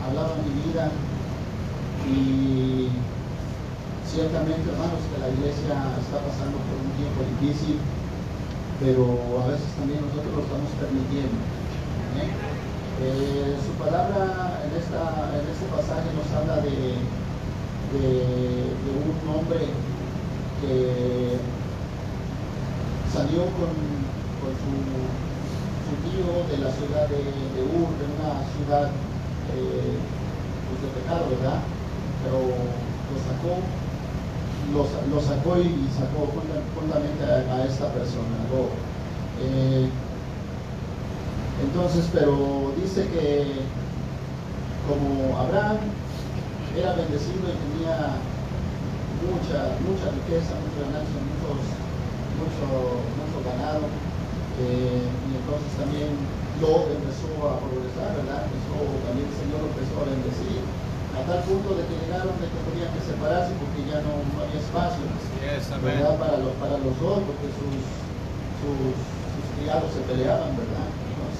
hablaba en mi vida y ciertamente, hermanos, que la iglesia está pasando por un tiempo difícil, pero a veces también nosotros lo estamos permitiendo. Eh, su palabra en, esta, en este pasaje nos habla de, un hombre que salió con, su, tío de la ciudad de, Ur, de una ciudad eh, pues de pecado, ¿verdad? Pero lo sacó, lo, sa- lo sacó y sacó junta- juntamente a, esta persona. Eh, entonces, pero dice que como Abraham era bendecido y tenía mucha, mucha riqueza, mucha ganancia, muchos, mucho, mucho ganado. eh, y entonces también lo empezó a progresar, ¿verdad? Empezó, también el Señor lo empezó a bendecir. A tal punto de que llegaron de que tenían que separarse porque ya no, no había espacio. Yes. ¿verdad? Para los, para los dos, porque sus, sus, sus criados se peleaban, ¿verdad?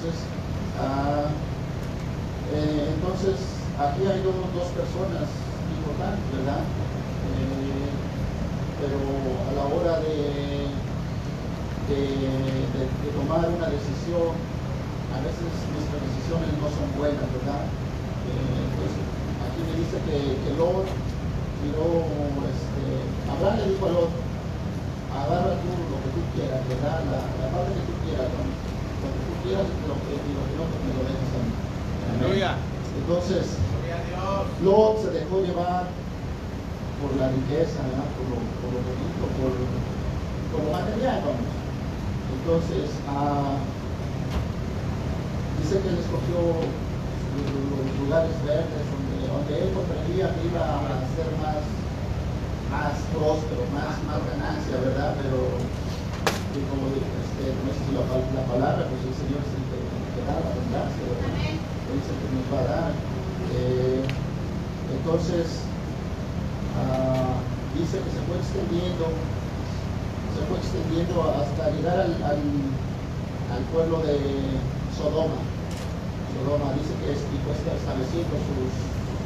Entonces, ah, eh, entonces aquí hay dos, personas importantes, ¿verdad? Eh, pero a la hora de, de, tomar una decisión, a veces nuestras decisiones no son buenas, ¿verdad? me dice que, que Lot miró, este, Abraham le dijo a Lot, agarra tú lo que tú quieras, ¿verdad? La, la parte que tú quieras, ¿no? Lo que, me. Aleluya. Entonces. Lot se dejó llevar por la riqueza, ¿verdad? por, lo, por lo bonito, por, por lo material, vamos. Entonces, ah, dice que él escogió los, los lugares verdes donde, donde él comprendía que iba a ser más, más próspero, más, más ganancia, ¿verdad? Pero, y como este, no sé si la, pal- la palabra, pues el Señor es el que, el que da la abundancia, ¿verdad? Él es el que nos va a dar. Eh, entonces, ah, dice que se fue extendiendo, se fue extendiendo hasta llegar al, al, al pueblo de Sodoma. Sodoma dice que es- fue estableciendo sus,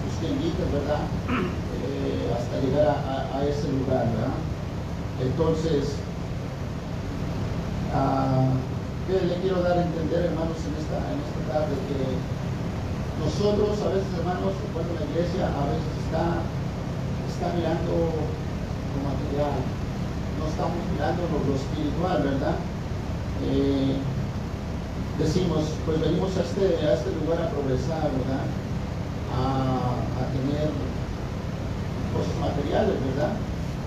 sus tienditas, ¿verdad? Eh, hasta llegar a, a- a ese lugar, ¿verdad? Entonces, ah, ¿qué le quiero dar a entender, hermanos, en esta, en esta tarde? Que nosotros a veces, hermanos, cuando la iglesia a veces está, está mirando lo material, no estamos mirando lo, lo espiritual, ¿verdad? Eh, decimos, pues venimos a este, a este lugar a progresar, ¿verdad? A, a tener cosas materiales, ¿verdad?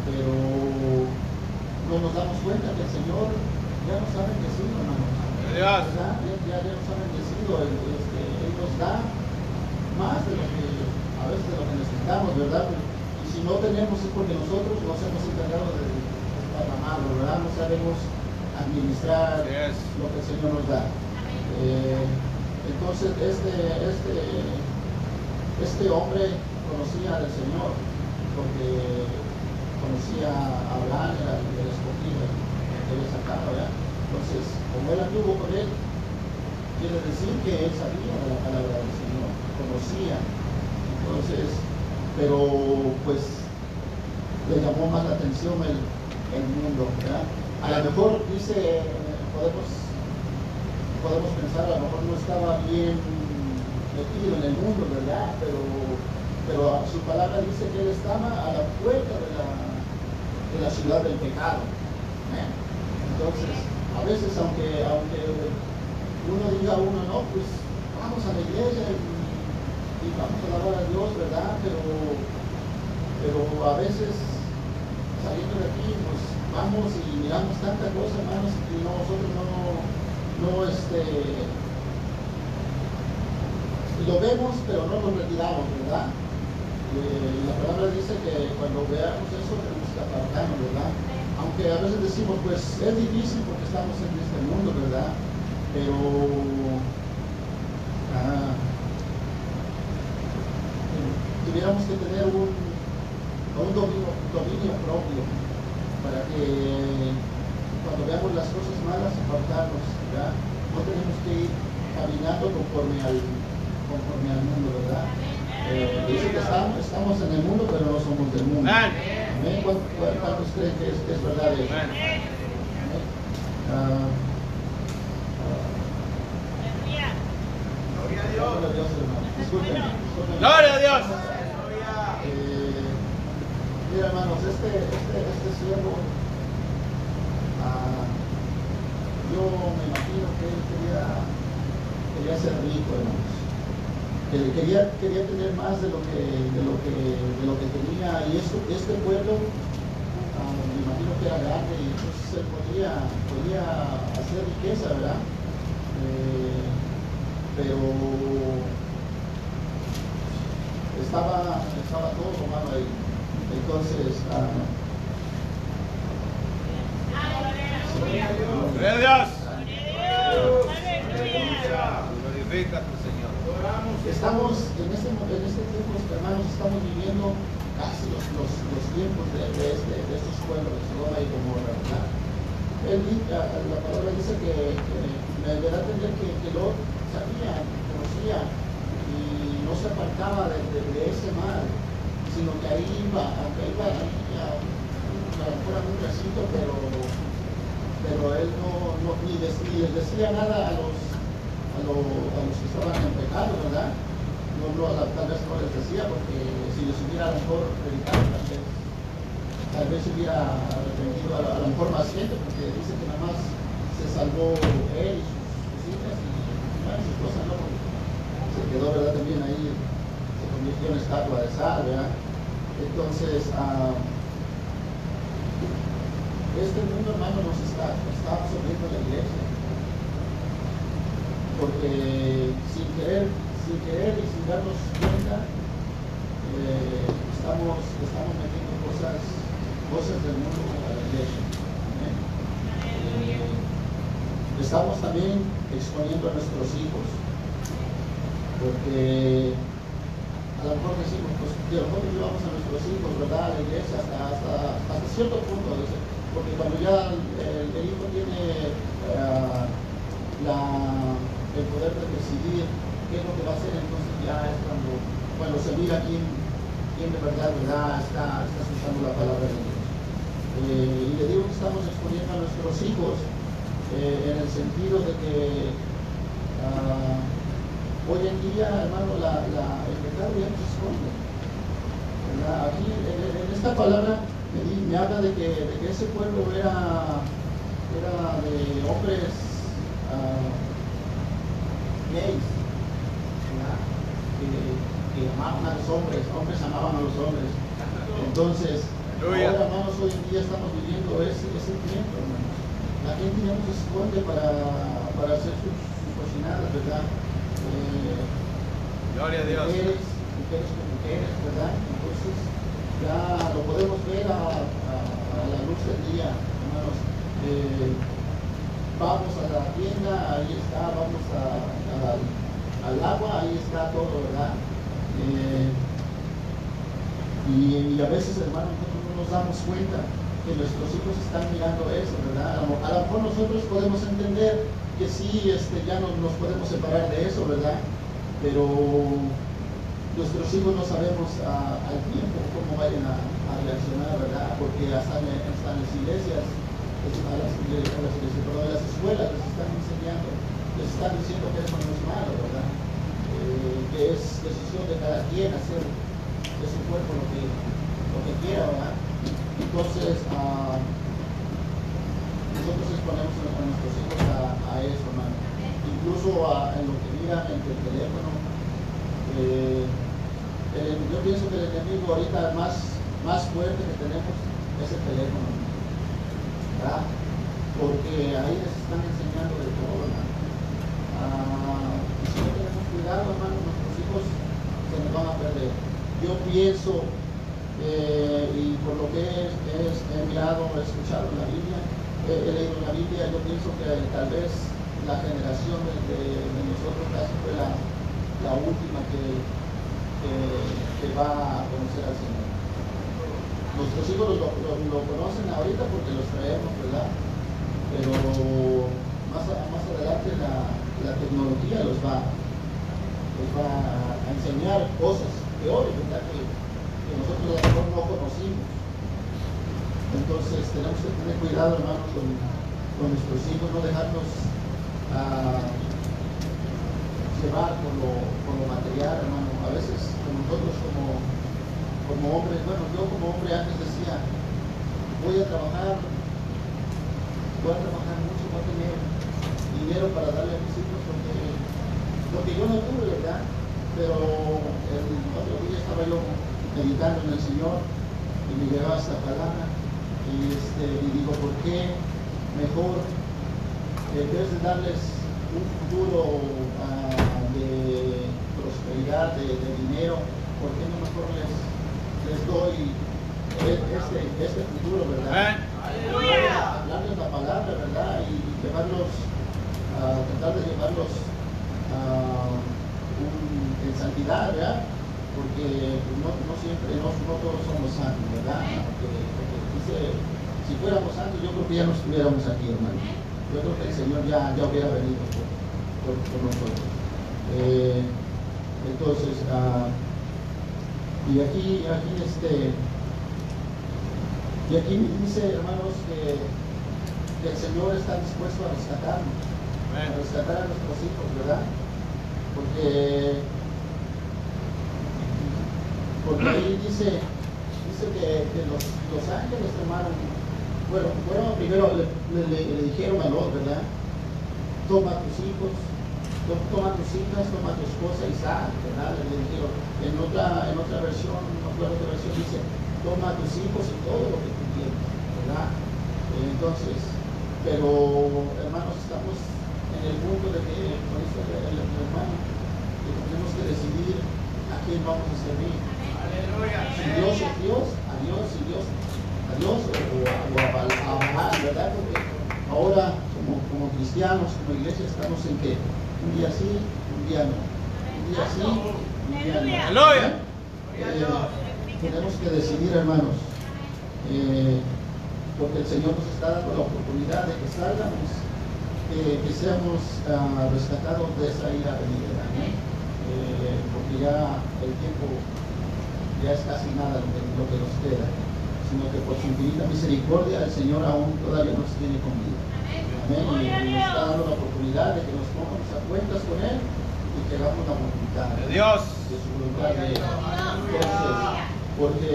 Pero no nos damos cuenta que el Señor ya nos ha bendecido, hermanos. Dios. Ya, ya, ya nos ha bendecido, Él, este, Él nos da más de lo que a veces de lo que necesitamos, ¿verdad? Y si no tenemos es porque nosotros nos hemos encargado de derramarlo, ¿verdad? No sabemos administrar Así es. lo que el Señor nos da. Eh, entonces, este, este, este hombre conocía al Señor porque conocía a Abraham, era el Entonces, como él anduvo con él, quiere decir que él sabía de la palabra del Señor, conocía. Entonces, pero pues le llamó más la atención el, el mundo. A lo mejor dice, podemos, podemos pensar, a lo mejor no estaba bien metido en el mundo, ¿verdad? Pero, pero su palabra dice que él estaba a la puerta de la, de la ciudad del pecado. ¿eh? Entonces, a veces aunque, aunque uno diga a uno, no, pues vamos a la iglesia y, vamos a alabar a Dios, ¿verdad? Pero, pero a veces saliendo de aquí, pues vamos y miramos tanta cosa, hermanos, y nosotros no, no, este, lo vemos, pero no lo retiramos, ¿verdad? Eh, la palabra dice que cuando veamos eso tenemos que apartarnos, ¿verdad? Aunque a veces decimos, pues es difícil porque estamos en este mundo, ¿verdad? Pero ah, tuviéramos que tener un, dominio, propio para que cuando veamos las cosas malas apartarnos, ¿verdad? No tenemos que ir caminando conforme al, conforme al mundo, ¿verdad? Eh, dice que estamos en el mundo, pero no somos del mundo. Amén. Amén. ¿Cuántos, creen que es, que es verdad eso? Amén. Amén. Ah, Gloria a ah, gloria a Dios, hermano. Disculpen, disculpen. Gloria a Dios. Eh, mira, hermanos, este, este, este siervo, ah, yo me imagino que él quería, quería ser rico, hermanos. Que quería, quería tener más de lo que, de lo que, de lo que tenía. Y esto, este pueblo, ah, me imagino que era grande y entonces él podía, podía hacer riqueza, ¿verdad? Eh, pero estaba, estaba todo hermano ahí. Entonces, ah, Gloria a Dios. Glorifica tu Señor. Estamos en este, en este tiempo, hermanos, estamos viviendo casi los, los, tiempos de, de, estos pueblos de Sodoma y Gomorra, ¿verdad? Él, la, la palabra dice que, me deberá entender que, que Lot sabía, conocía y no se apartaba de, ese mal, sino que ahí iba, aunque iba a, a lo mejor a un recinto, pero, pero él no, no ni les decía nada a los, a, lo- los que estaban en pecado, ¿verdad? No no, tal vez no les decía, porque si les hubiera a lo mejor predicado, tal vez, tal vez hubiera arrepentido a, a lo mejor más gente, porque dice que nada más se salvó él y sus, sus hijas y bueno, su esposa, ¿no? Porque se quedó, ¿verdad? También ahí, se convirtió en estatua de sal, ¿verdad? Entonces, ah, este mundo, hermano, nos está, está absorbiendo la iglesia. Porque sin querer, sin querer y sin darnos cuenta, eh, estamos, estamos metiendo cosas, cosas del mundo a la iglesia. Amén. Eh, estamos también exponiendo a nuestros hijos. Porque a lo mejor decimos, pues de nosotros llevamos a nuestros hijos, ¿verdad? A la iglesia hasta, hasta, cierto punto, porque cuando ya el, el hijo tiene eh, la, decidir qué es lo que va a hacer, entonces ya es cuando, cuando se mira quién, quién de verdad, ¿verdad? Está, está escuchando la palabra de Dios. Eh, y le digo que estamos exponiendo a nuestros hijos eh, en el sentido de que ah, hoy en día, hermano, la, la, el pecado ya no se esconde. ¿verdad? Aquí, en, esta palabra, me habla de que, de que ese pueblo era, era de hombres ah, gays, ¿verdad? que, que amaban a los hombres, hombres amaban a los hombres. Entonces, ahora, hermanos, hoy en día estamos viviendo ese, ese tiempo, hermanos. La gente ya no se esconde para, para hacer sus, sus cocinadas, ¿verdad? Eh, Gloria a Dios. mujeres, mujeres con mujeres, ¿verdad? Entonces ya lo podemos ver a, a- a la luz del día, hermanos. Eh, vamos a la tienda, ahí está, vamos a- al agua, ahí está todo, ¿verdad? Eh, y, a veces, hermanos, nosotros no nos damos cuenta que nuestros hijos están mirando eso, ¿verdad? A lo, mejor nosotros podemos entender que sí, este, ya no nos podemos separar de eso, ¿verdad? Pero nuestros hijos no sabemos ah, al tiempo cómo vayan a, reaccionar, ¿verdad? Porque hasta en, las iglesias, es- a las, iglesias, perdón, las escuelas les están enseñando, están diciendo que eso no es malo, ¿verdad? Eh, que es decisión de cada quien hacer de su cuerpo lo que, lo que quiera, ¿verdad? Entonces, ah, nosotros exponemos a nuestros hijos a, eso, hermano. Incluso en lo que miran en el teléfono. Eh, yo pienso que el enemigo ahorita más, más fuerte que tenemos es el teléfono, ¿verdad? Porque ahí les están enseñando de todo, hermano. Ah, si no tenemos cuidado, hermano, nuestros hijos se nos van a perder. Yo pienso, eh, y por lo que he, mirado, he escuchado en la Biblia, he, leído en la Biblia, yo pienso que tal vez la generación de, nosotros casi fue la, la última que, que, va a conocer al Señor. Nuestros hijos lo, lo- conocen ahorita porque los traemos, ¿verdad? Pero más, más adelante la, la tecnología los va, los va a enseñar cosas peores, ¿verdad? Que, que nosotros a lo mejor no conocimos. Entonces tenemos que tener cuidado, hermanos, con, con nuestros hijos, no dejarnos ah, llevar por lo, por lo material, hermano. A veces con nosotros como, como hombres, bueno, yo como hombre antes decía, voy a trabajar, voy a trabajar mucho, voy a tener dinero para darle a mis hijos porque, porque yo no tuve, ¿verdad? Pero el otro día estaba yo meditando en el Señor y me llegaba esta palabra y, este, y digo, ¿por qué mejor en vez de darles un futuro ah, de prosperidad, de, de dinero, ¿por qué no mejor les, les doy e- este, este futuro, verdad? Hablarles la palabra, ¿verdad? Y llevarlos, a tratar de llevarlos ah, un- en santidad, ¿verdad? Porque no, no siempre, no, no todos somos santos, ¿verdad? Porque, dice, si fuéramos santos, yo creo que ya no estuviéramos aquí, hermano. Yo creo que el Señor ya, ya hubiera venido por, nosotros. Eh, entonces, ah, y aquí, aquí este, y aquí dice, hermanos, que, que el Señor está dispuesto a rescatarnos, a Amén. rescatar a nuestros hijos, ¿verdad? Porque Porque ahí dice, dice que, los, los ángeles tomaron, bueno, bueno primero le, le- dijeron a Lot, ¿verdad? Toma tus hijos, to- toma tus hijas, toma tu esposa y sal, ¿verdad? Le dijeron. En otra, en otra versión, no recuerdo qué versión dice, toma tus hijos y todo lo que tú tienes, ¿verdad? Entonces, pero hermanos, estamos en el punto de que, como dice el, el- el hermano, que tenemos que decidir a quién vamos a servir. Si Dios es Dios, a Dios, si Dios, a Dios o, o a, o a Baal, a Baal, ¿verdad? Porque ahora, como, como cristianos, como iglesia, estamos en que un día sí, un día no. Un día sí, un día no. Aleluya. Eh, tenemos que decidir, hermanos, eh, porque el Señor nos está dando la oportunidad de que salgamos, eh, que seamos ah, rescatados de esa ira venidera, ¿no? Eh, porque ya el tiempo ya es casi nada lo que, lo que nos queda, sino que por su infinita misericordia el Señor aún todavía nos tiene con vida. Amén. Y nos está dando la oportunidad de que nos pongamos a cuentas con Él y que hagamos la voluntad De Dios. de su voluntad de Él. Entonces, porque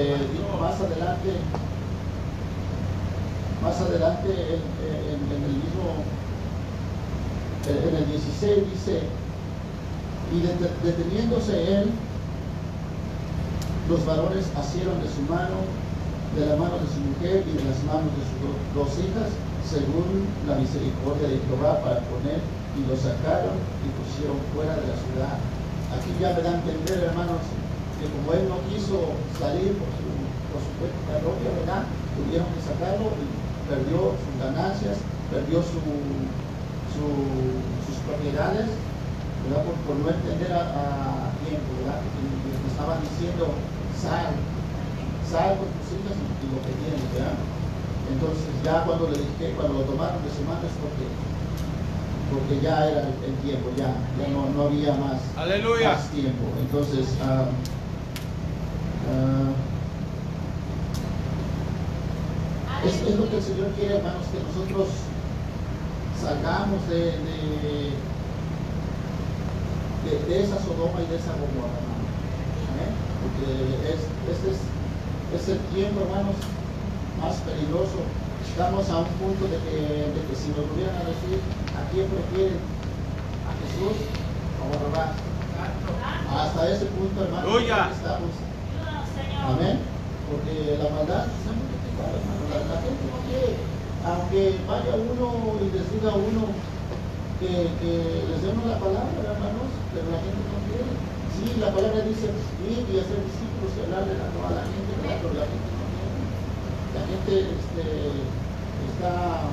más adelante, más adelante en, en- en el mismo, en el 16 dice, y det- deteniéndose él, los varones asieron de su mano, de la mano de su mujer y de las manos de sus do- dos hijas, según la misericordia de Jehová para poner, y los sacaron y pusieron fuera de la ciudad. Aquí ya me da a entender, hermanos, que como él no quiso salir por su, por propia, ¿verdad? Tuvieron que sacarlo y perdió sus ganancias, perdió su, su- sus propiedades, ¿verdad? Por, por no entender a, a tiempo, ¿verdad? Y, le estaban diciendo, sal, sal con tus hijas y, lo que tienes, ¿verdad? Entonces ya cuando le dije, cuando lo tomaron de su mano es porque, porque ya era el, el tiempo, ya, ya no, no había más, Aleluya. más tiempo. Entonces, ah, ah, es, es lo que el Señor quiere, hermanos, que nosotros salgamos de, de, de, de esa Sodoma y de esa Gomorra, hermano. Amén. Porque es, este es, es el tiempo, hermanos, más peligroso. Estamos a un punto de que, de que si nos volvieran a decir a quién prefieren, a Jesús o a Barrabás. Hasta ese punto, hermano, Aleluya. estamos. Amén. Porque la maldad se ha multiplicado, hermano. La, la gente no quiere. Aunque vaya uno y les diga a uno que, que les demos la palabra, hermanos, pero la gente no quiere. Sí, la palabra dice ir y hacer discípulos y hablarle a toda la gente, pero la gente no quiere. La gente este, está,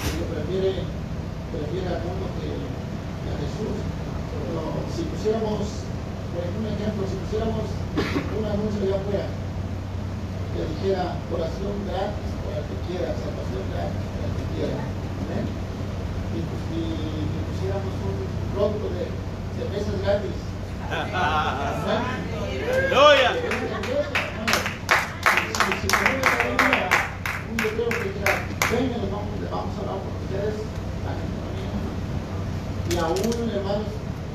que prefiere, prefiere al mundo que, que a Jesús. Pero si pusiéramos, por ejemplo, un ejemplo, si pusiéramos un anuncio allá afuera que dijera oración gratis para el que quiera, salvación gratis para el que quiera, ¿amén? Y, pues, pusiéramos un producto de cervezas gratis. Aleluya. Si- un letrero que dijera, vengan, vamos, vamos a hablar con ustedes, la gente no viene. Y aún, hermanos,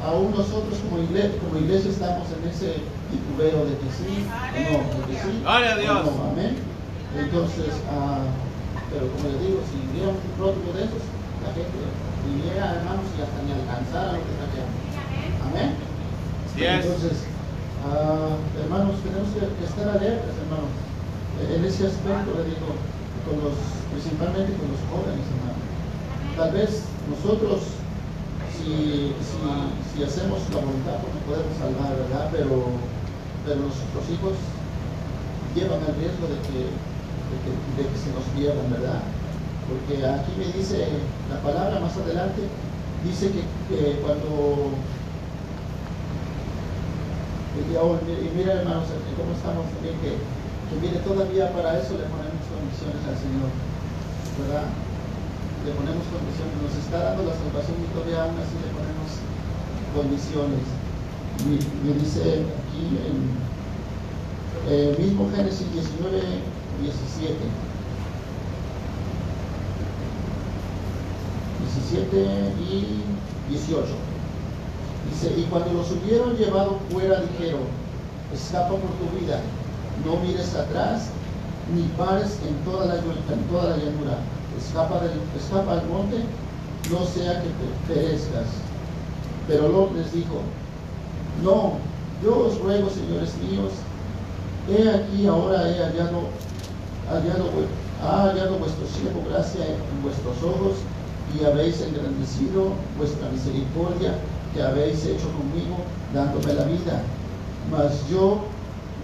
aún nosotros como iglesia, como iglesia estamos en ese titubeo de que sí o no, de que sí Gloria a Dios. no, amén. Entonces, ah, pero como les digo, si hubiera un producto de esos, la gente viniera, hermanos, y hasta ni alcanzara lo que trajeron. Amén. Así es. Entonces, ah, hermanos, tenemos que, que estar alertas, hermanos. En ese aspecto, le digo, con los, principalmente con los jóvenes, hermanos. Tal vez nosotros, si, hacemos la voluntad, nos podemos salvar, ¿verdad? Pero, pero nuestros hijos llevan el riesgo de que, de que, se nos pierdan, ¿verdad? Porque aquí me dice la palabra más adelante, dice que, que cuando oh, y mira hermanos, eh, cómo estamos también, que, que mire, todavía para eso le ponemos condiciones al Señor, ¿verdad? Le ponemos condiciones, nos está dando la salvación todavía aún así le ponemos condiciones. Me dice aquí en eh, mismo Génesis 19, 17. 17 y 18. Dice, y cuando los hubieron llevado fuera, dijeron, escapa por tu vida, no mires atrás, ni pares en toda la, en toda la llanura, escapa, del, escapa al monte, no sea que te perezcas. Pero Lot les dijo, no, yo os ruego, señores míos, he aquí ahora he hallado, hallado, ha hallado vuestro siervo gracia en vuestros ojos y habéis engrandecido vuestra misericordia que habéis hecho conmigo, dándome la vida. Mas yo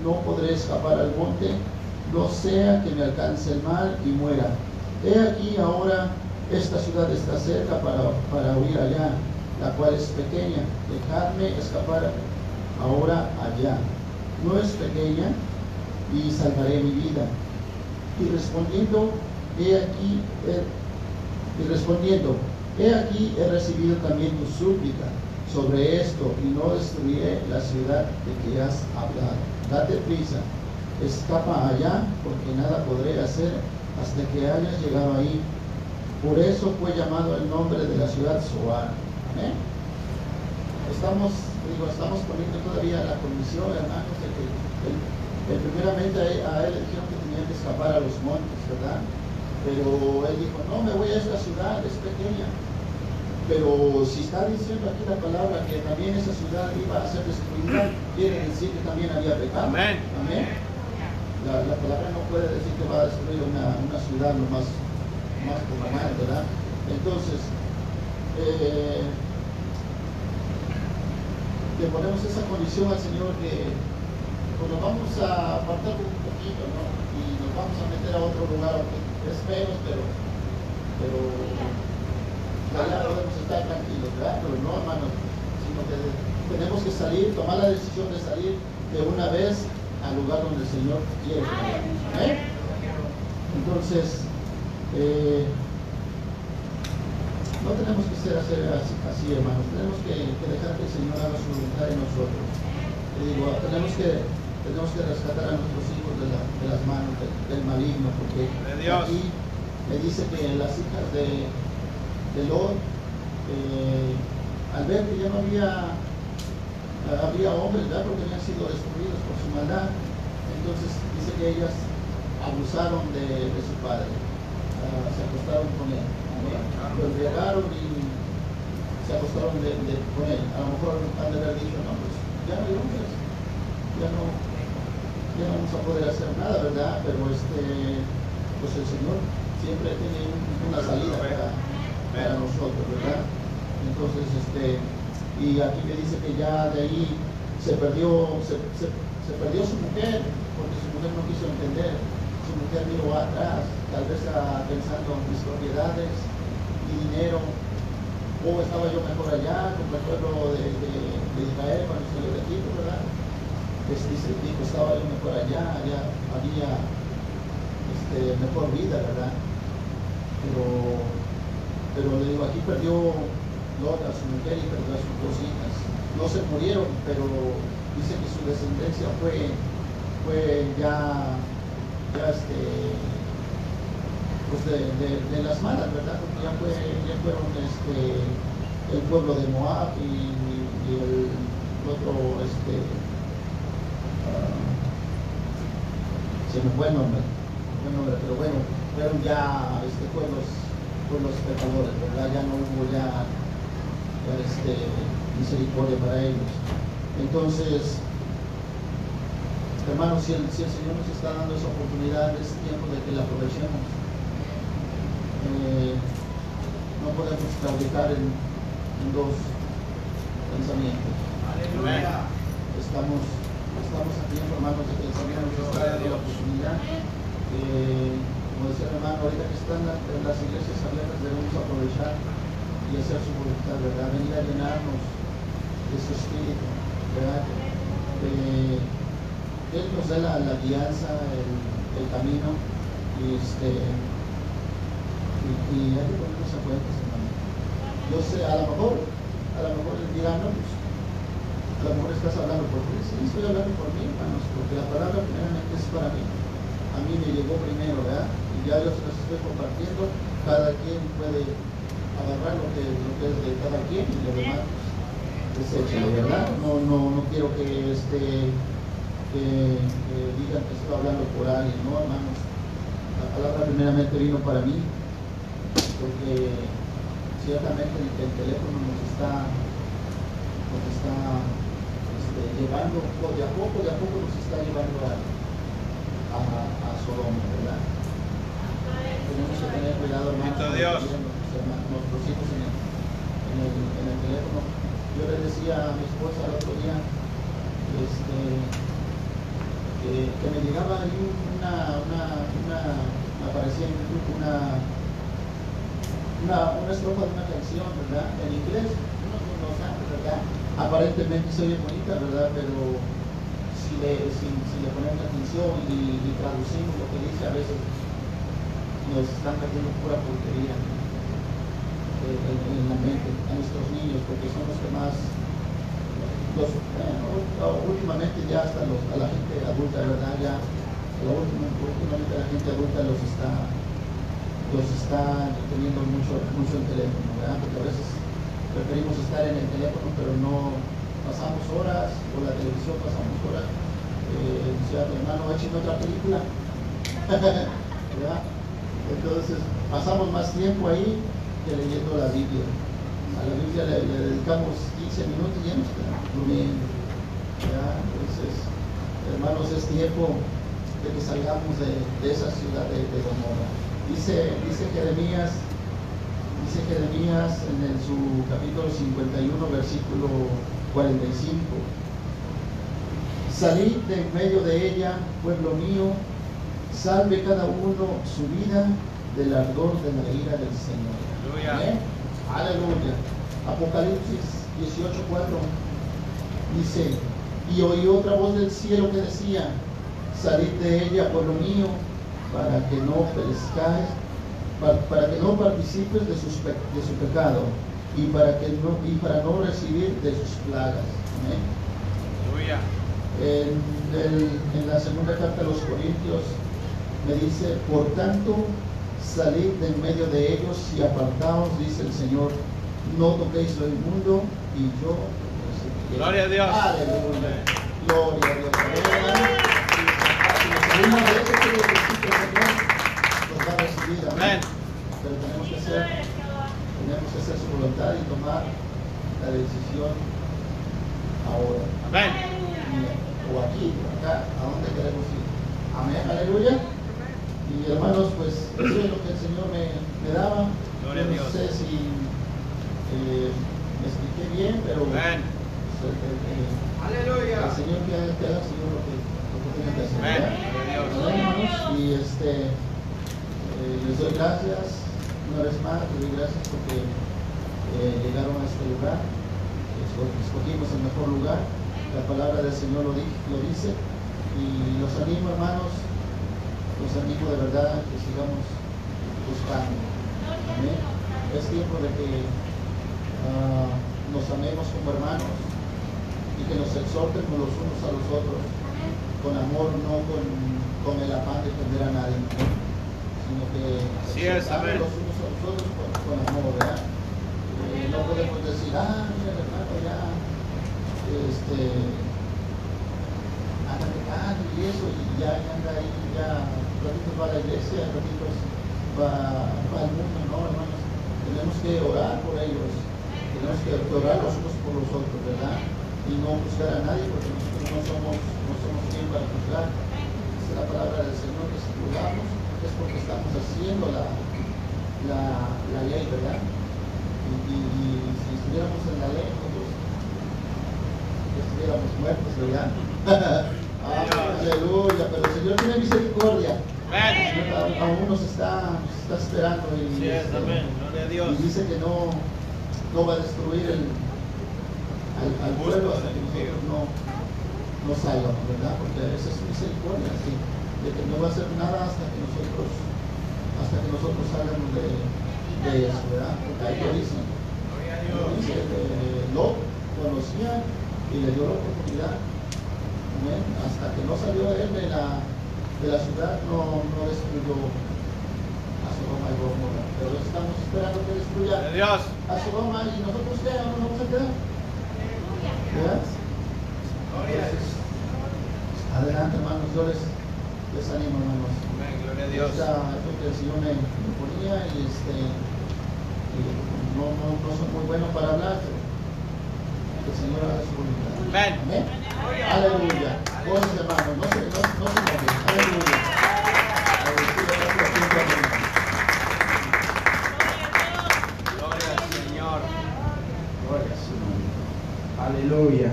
no podré escapar al monte, no sea que me alcance el mal y muera. He aquí ahora esta ciudad está cerca para, para huir allá, la cual es pequeña. Dejadme escapar ahora allá. No es pequeña y salvaré mi vida. Y respondiendo, he aquí, y respondiendo, he aquí he recibido también tu súplica sobre esto y no destruiré la ciudad de que has hablado. Date prisa, escapa allá, porque nada podré hacer hasta que hayas llegado ahí. Por eso fue llamado el nombre de la ciudad Soar. Amén. Estamos, digo, estamos poniendo todavía la condición, hermanos, de que primeramente a él le dijeron que tenía que escapar a los montes, ¿verdad? Pero él dijo, no, me voy a esta ciudad, es pequeña. Pero si está diciendo aquí la palabra que también esa ciudad iba a ser destruida, quiere decir que también había pecado. Amén. Amén. La, la, palabra no puede decir que va a destruir una, una ciudad lo más, más normal, ¿verdad? Entonces, eh, le ponemos esa condición al Señor que pues nos vamos a apartar un poquito, ¿no? Y nos vamos a meter a otro lugar es menos, pero, pero ya podemos estar tranquilos, ¿verdad? Pero no, hermanos, sino que tenemos que salir, tomar la decisión de salir de una vez al lugar donde el Señor quiere que Entonces, eh, no tenemos que ser así, así, hermanos, tenemos que, dejar que el Señor haga su voluntad en nosotros. digo, tenemos que tenemos que rescatar a nuestros hijos de, las manos del maligno, porque aquí me dice que las hijas de, de Lot, eh, al ver que ya no había, había hombres, ¿verdad? porque habían sido destruidos por su maldad, entonces dice que ellas abusaron de, su padre, ah, se acostaron con él, lo entregaron y se acostaron con él. A lo mejor han de haber dicho, no, pues ya no hay hombres, ya no, ya no vamos a poder hacer nada, ¿verdad? Pero este, pues el Señor siempre tiene una salida para, nosotros, ¿verdad? Entonces, este, y aquí me dice que ya de ahí se perdió, se, perdió su mujer, porque su mujer no quiso entender. Su mujer miró atrás, tal vez pensando en mis propiedades y dinero, o estaba yo mejor allá, con el pueblo de, Israel cuando salió de Egipto, ¿verdad? dice, dijo, estaba yo mejor allá, allá había este, mejor vida, ¿verdad? Pero, pero le digo, aquí perdió A su mujer y perdió a sus dos hijas. No se murieron, pero dice que su descendencia fue, fue ya, ya este, pues de, las malas, ¿verdad? Porque ya, fue, ya fueron este, el pueblo de Moab y, el otro, este, se me fue el nombre, pero bueno, fueron ya este, pueblos, pueblos pecadores, ¿verdad? Ya no hubo ya, este, misericordia para ellos. Entonces, hermanos, si el, si el, Señor nos está dando esa oportunidad, es tiempo de que la aprovechemos. Eh, no podemos claudicar en, en dos pensamientos. Estamos estamos aquí informando de que el Señor nos está dando la oportunidad. Eh, como decía el hermano, ahorita que están en las iglesias abiertas debemos aprovechar y hacer su voluntad, ¿verdad? Venir a llenarnos de su espíritu, ¿verdad? Eh, él nos da la, la guianza, el, el, camino y este y, hay que ponernos a cuentas, hermano. Yo sé, a lo mejor, a lo mejor dirán, no, pues a lo mejor estás hablando por ti. Sí, estoy hablando por mí, hermanos, porque la palabra primeramente es para mí. A mí me llegó primero, ¿verdad? Y ya yo se estoy compartiendo. Cada quien puede agarrar lo que, lo que es de cada quien y lo demás deséchalo, ¿verdad? No, no, no quiero que este que, que digan que estoy hablando por alguien, no hermanos. La palabra primeramente vino para mí, porque ciertamente el, el teléfono nos está, nos está este, llevando, o de a poco, de a poco nos está llevando a, a, a Sodoma, ¿verdad? Tenemos que tener cuidado, hermanos, Nuestros hijos en el, teléfono. Yo le decía a mi esposa el otro día, este, que, me llegaba ahí una, una, una, aparecía en YouTube una, una, una estrofa de una canción, ¿verdad? En inglés, no, no, sabe, ¿verdad? Aparentemente se oye bonita, ¿verdad? Pero si le, si, le ponemos atención y, y traducimos lo que dice, a veces nos están metiendo pura porquería en, la mente a nuestros niños, porque son los que más los, últimamente ya hasta los, a la gente adulta, ¿verdad? Ya últimamente la gente adulta los está los está teniendo mucho, mucho en teléfono, ¿verdad? Porque a veces preferimos estar en el teléfono, pero no pasamos horas, por la televisión pasamos horas. Eh, mi hermano, otra película. Entonces, pasamos más tiempo ahí que leyendo la Biblia. A la Biblia le, dedicamos 15 minutos y ya nos quedamos. ¿verdad? Entonces, hermanos, es tiempo de que salgamos de, de esa ciudad de, de Gomorra. Dice, dice Jeremías, dice Jeremías en su capítulo 51, versículo 45. Salid de en medio de ella, pueblo mío, salve cada uno su vida del ardor de la ira del Señor. Aleluya. Amén. Aleluya. Apocalipsis 18:4 dice, y oí otra voz del cielo que decía, salid de ella, pueblo mío, para que no perezcáis, pa- para, que no participes de, sus de su pecado y para, que no, y para no recibir de sus plagas. Aleluya. En, en la segunda carta a los Corintios me dice, por tanto, salid de en medio de ellos y apartaos, dice el Señor, no toquéis lo inmundo y yo os recibiré". Gloria a Dios. Aleluya. Gloria a Dios. Nos salimos de ese quiere decir que el Señor nos va a recibir. Amén. Amén. Pero tenemos que hacer, tenemos que hacer su voluntad y tomar la decisión ahora Amén. o aquí, o acá, a dónde queremos ir. Amén, aleluya. Y hermanos, pues eso es lo que el Señor me, me daba. Gloria no sé si eh, me expliqué bien, pero Amén. pues, el, el- el Señor que haga, que haga, Señor, lo que, lo que tenga que hacer. Hermanos. Y este, eh, les doy gracias una vez más, les doy gracias porque eh, llegaron a este lugar, Esco- escogimos el mejor lugar, la palabra del Señor lo, di- lo dice, y los animo hermanos, los animo de verdad que sigamos buscando. Amén. Es tiempo de que ah, nos amemos como hermanos y que nos exhorten los unos a los otros con amor, no con, con el afán de ofender a nadie, ¿no? sino que Así es, amén. los unos a los otros con, con amor, ¿verdad? Eh, no podemos decir, ah, mira, hermano, ya, este, anda pecando y eso, y ya anda ahí, ya, ratitos va a la iglesia, ratitos va, va mundo, no, hermanos, tenemos que orar por ellos, tenemos que orar los unos por los otros, ¿verdad? Y no juzgar a nadie, porque nosotros no somos, no somos quien para juzgar. Esa es la palabra del Señor, que si juzgamos es porque estamos haciendo la, la, ley, ¿verdad? Y, y- si estuviéramos en la ley, nosotros ya estuviéramos muertos, ¿verdad? Aleluya, pero el Señor tiene misericordia. Aún- nos está, está esperando y, Así es, amén. Gloria a Dios. y dice que no, no va a destruir el, al, al pueblo hasta que nosotros no, no salgamos, ¿verdad? Porque esa es misericordia, sí, de que no va a hacer nada hasta que nosotros, hasta que nosotros salgamos de, de eso, ¿verdad? Porque ahí lo dice. Gloria a Lo Dios. dice, eh, Lot conocía y le dio la oportunidad. Hasta que no salió él de la, de la ciudad, no, no destruyó a Sodoma y Gomorra. Pero estamos esperando que destruya Dios. a Sodoma y nosotros qué, ¿A dónde vamos a quedar? Entonces, yo les, les animo, hermanos. Amén. Gloria a Dios. Esta- es lo que el Señor me, me ponía y este y no, no, no soy muy bueno para hablar, el Señor haga su voluntad. Amén. Amén. Aleluya. Goces, hermanos, no se, no, no se. Aleluya. Gloria al Señor. Gloria nombre. Aleluya.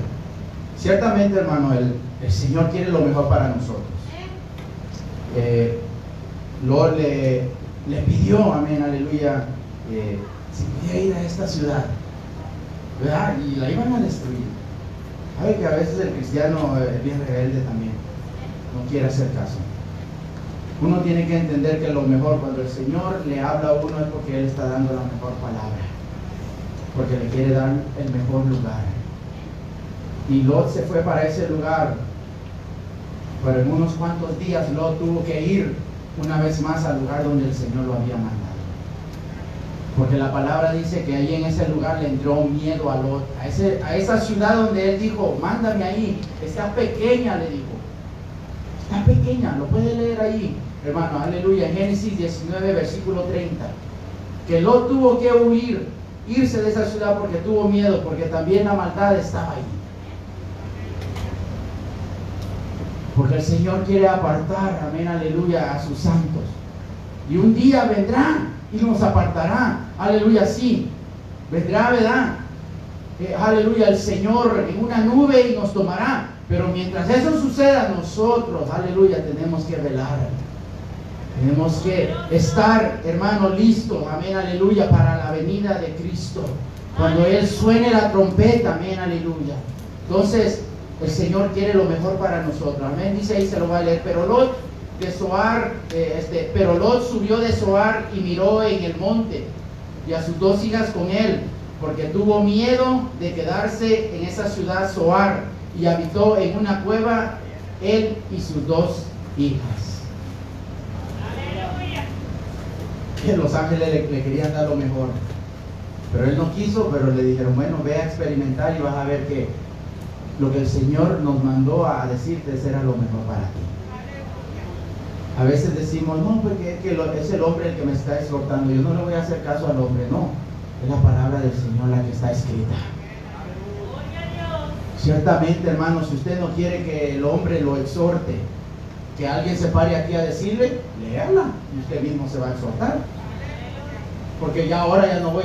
Ciertamente, hermano, el, el Señor quiere lo mejor para nosotros. Eh, Lord le, le pidió, amén, aleluya, eh, si podía ir a esta ciudad, Y la iban a destruir. Sabe que a veces el cristiano eh, es bien rebelde también, no quiere hacer caso. Uno tiene que entender que lo mejor, cuando el Señor le habla a uno es porque Él está dando la mejor palabra porque le quiere dar el mejor lugar. Y Lot se fue para ese lugar, pero en unos cuantos días Lot tuvo que ir una vez más al lugar donde el Señor lo había mandado. Porque la palabra dice que ahí en ese lugar le entró miedo a Lot, a, esa ciudad donde él dijo, mándame ahí, está pequeña, le dijo. Está pequeña, lo puede leer ahí, hermano, aleluya, en Génesis 19, versículo 30. Que Lot tuvo que huir, irse de esa ciudad porque tuvo miedo, porque también la maldad estaba ahí. Porque el Señor quiere apartar, amén, aleluya, a sus santos. Y un día vendrá y nos apartará, aleluya, sí. Vendrá, ¿verdad? Eh, aleluya, el Señor en una nube y nos tomará. Pero mientras eso suceda, nosotros, aleluya, tenemos que velar. Tenemos que estar, hermano, listos, amén, aleluya, para la venida de Cristo. Cuando Él suene la trompeta, amén, aleluya. Entonces, el Señor quiere lo mejor para nosotros. Amén, dice ahí, se lo va a leer. Pero Lot de Soar, eh, este, pero Lot subió de Soar y miró en el monte y a sus dos hijas con él, porque tuvo miedo de quedarse en esa ciudad Soar y habitó en una cueva él y sus dos hijas. Que los ángeles le, le querían dar lo mejor, pero él no quiso, pero le dijeron, bueno, ve a experimentar y vas a ver que lo que el Señor nos mandó a decirte será lo mejor para ti. A veces decimos, no, porque es, que lo- es el hombre el que me está exhortando. Yo no le voy a hacer caso al hombre, no. Es la palabra del Señor la que está escrita. Ciertamente, hermano, si usted no quiere que el hombre lo exhorte, que alguien se pare aquí a decirle, léala y usted mismo se va a exhortar. Porque ya ahora ya no voy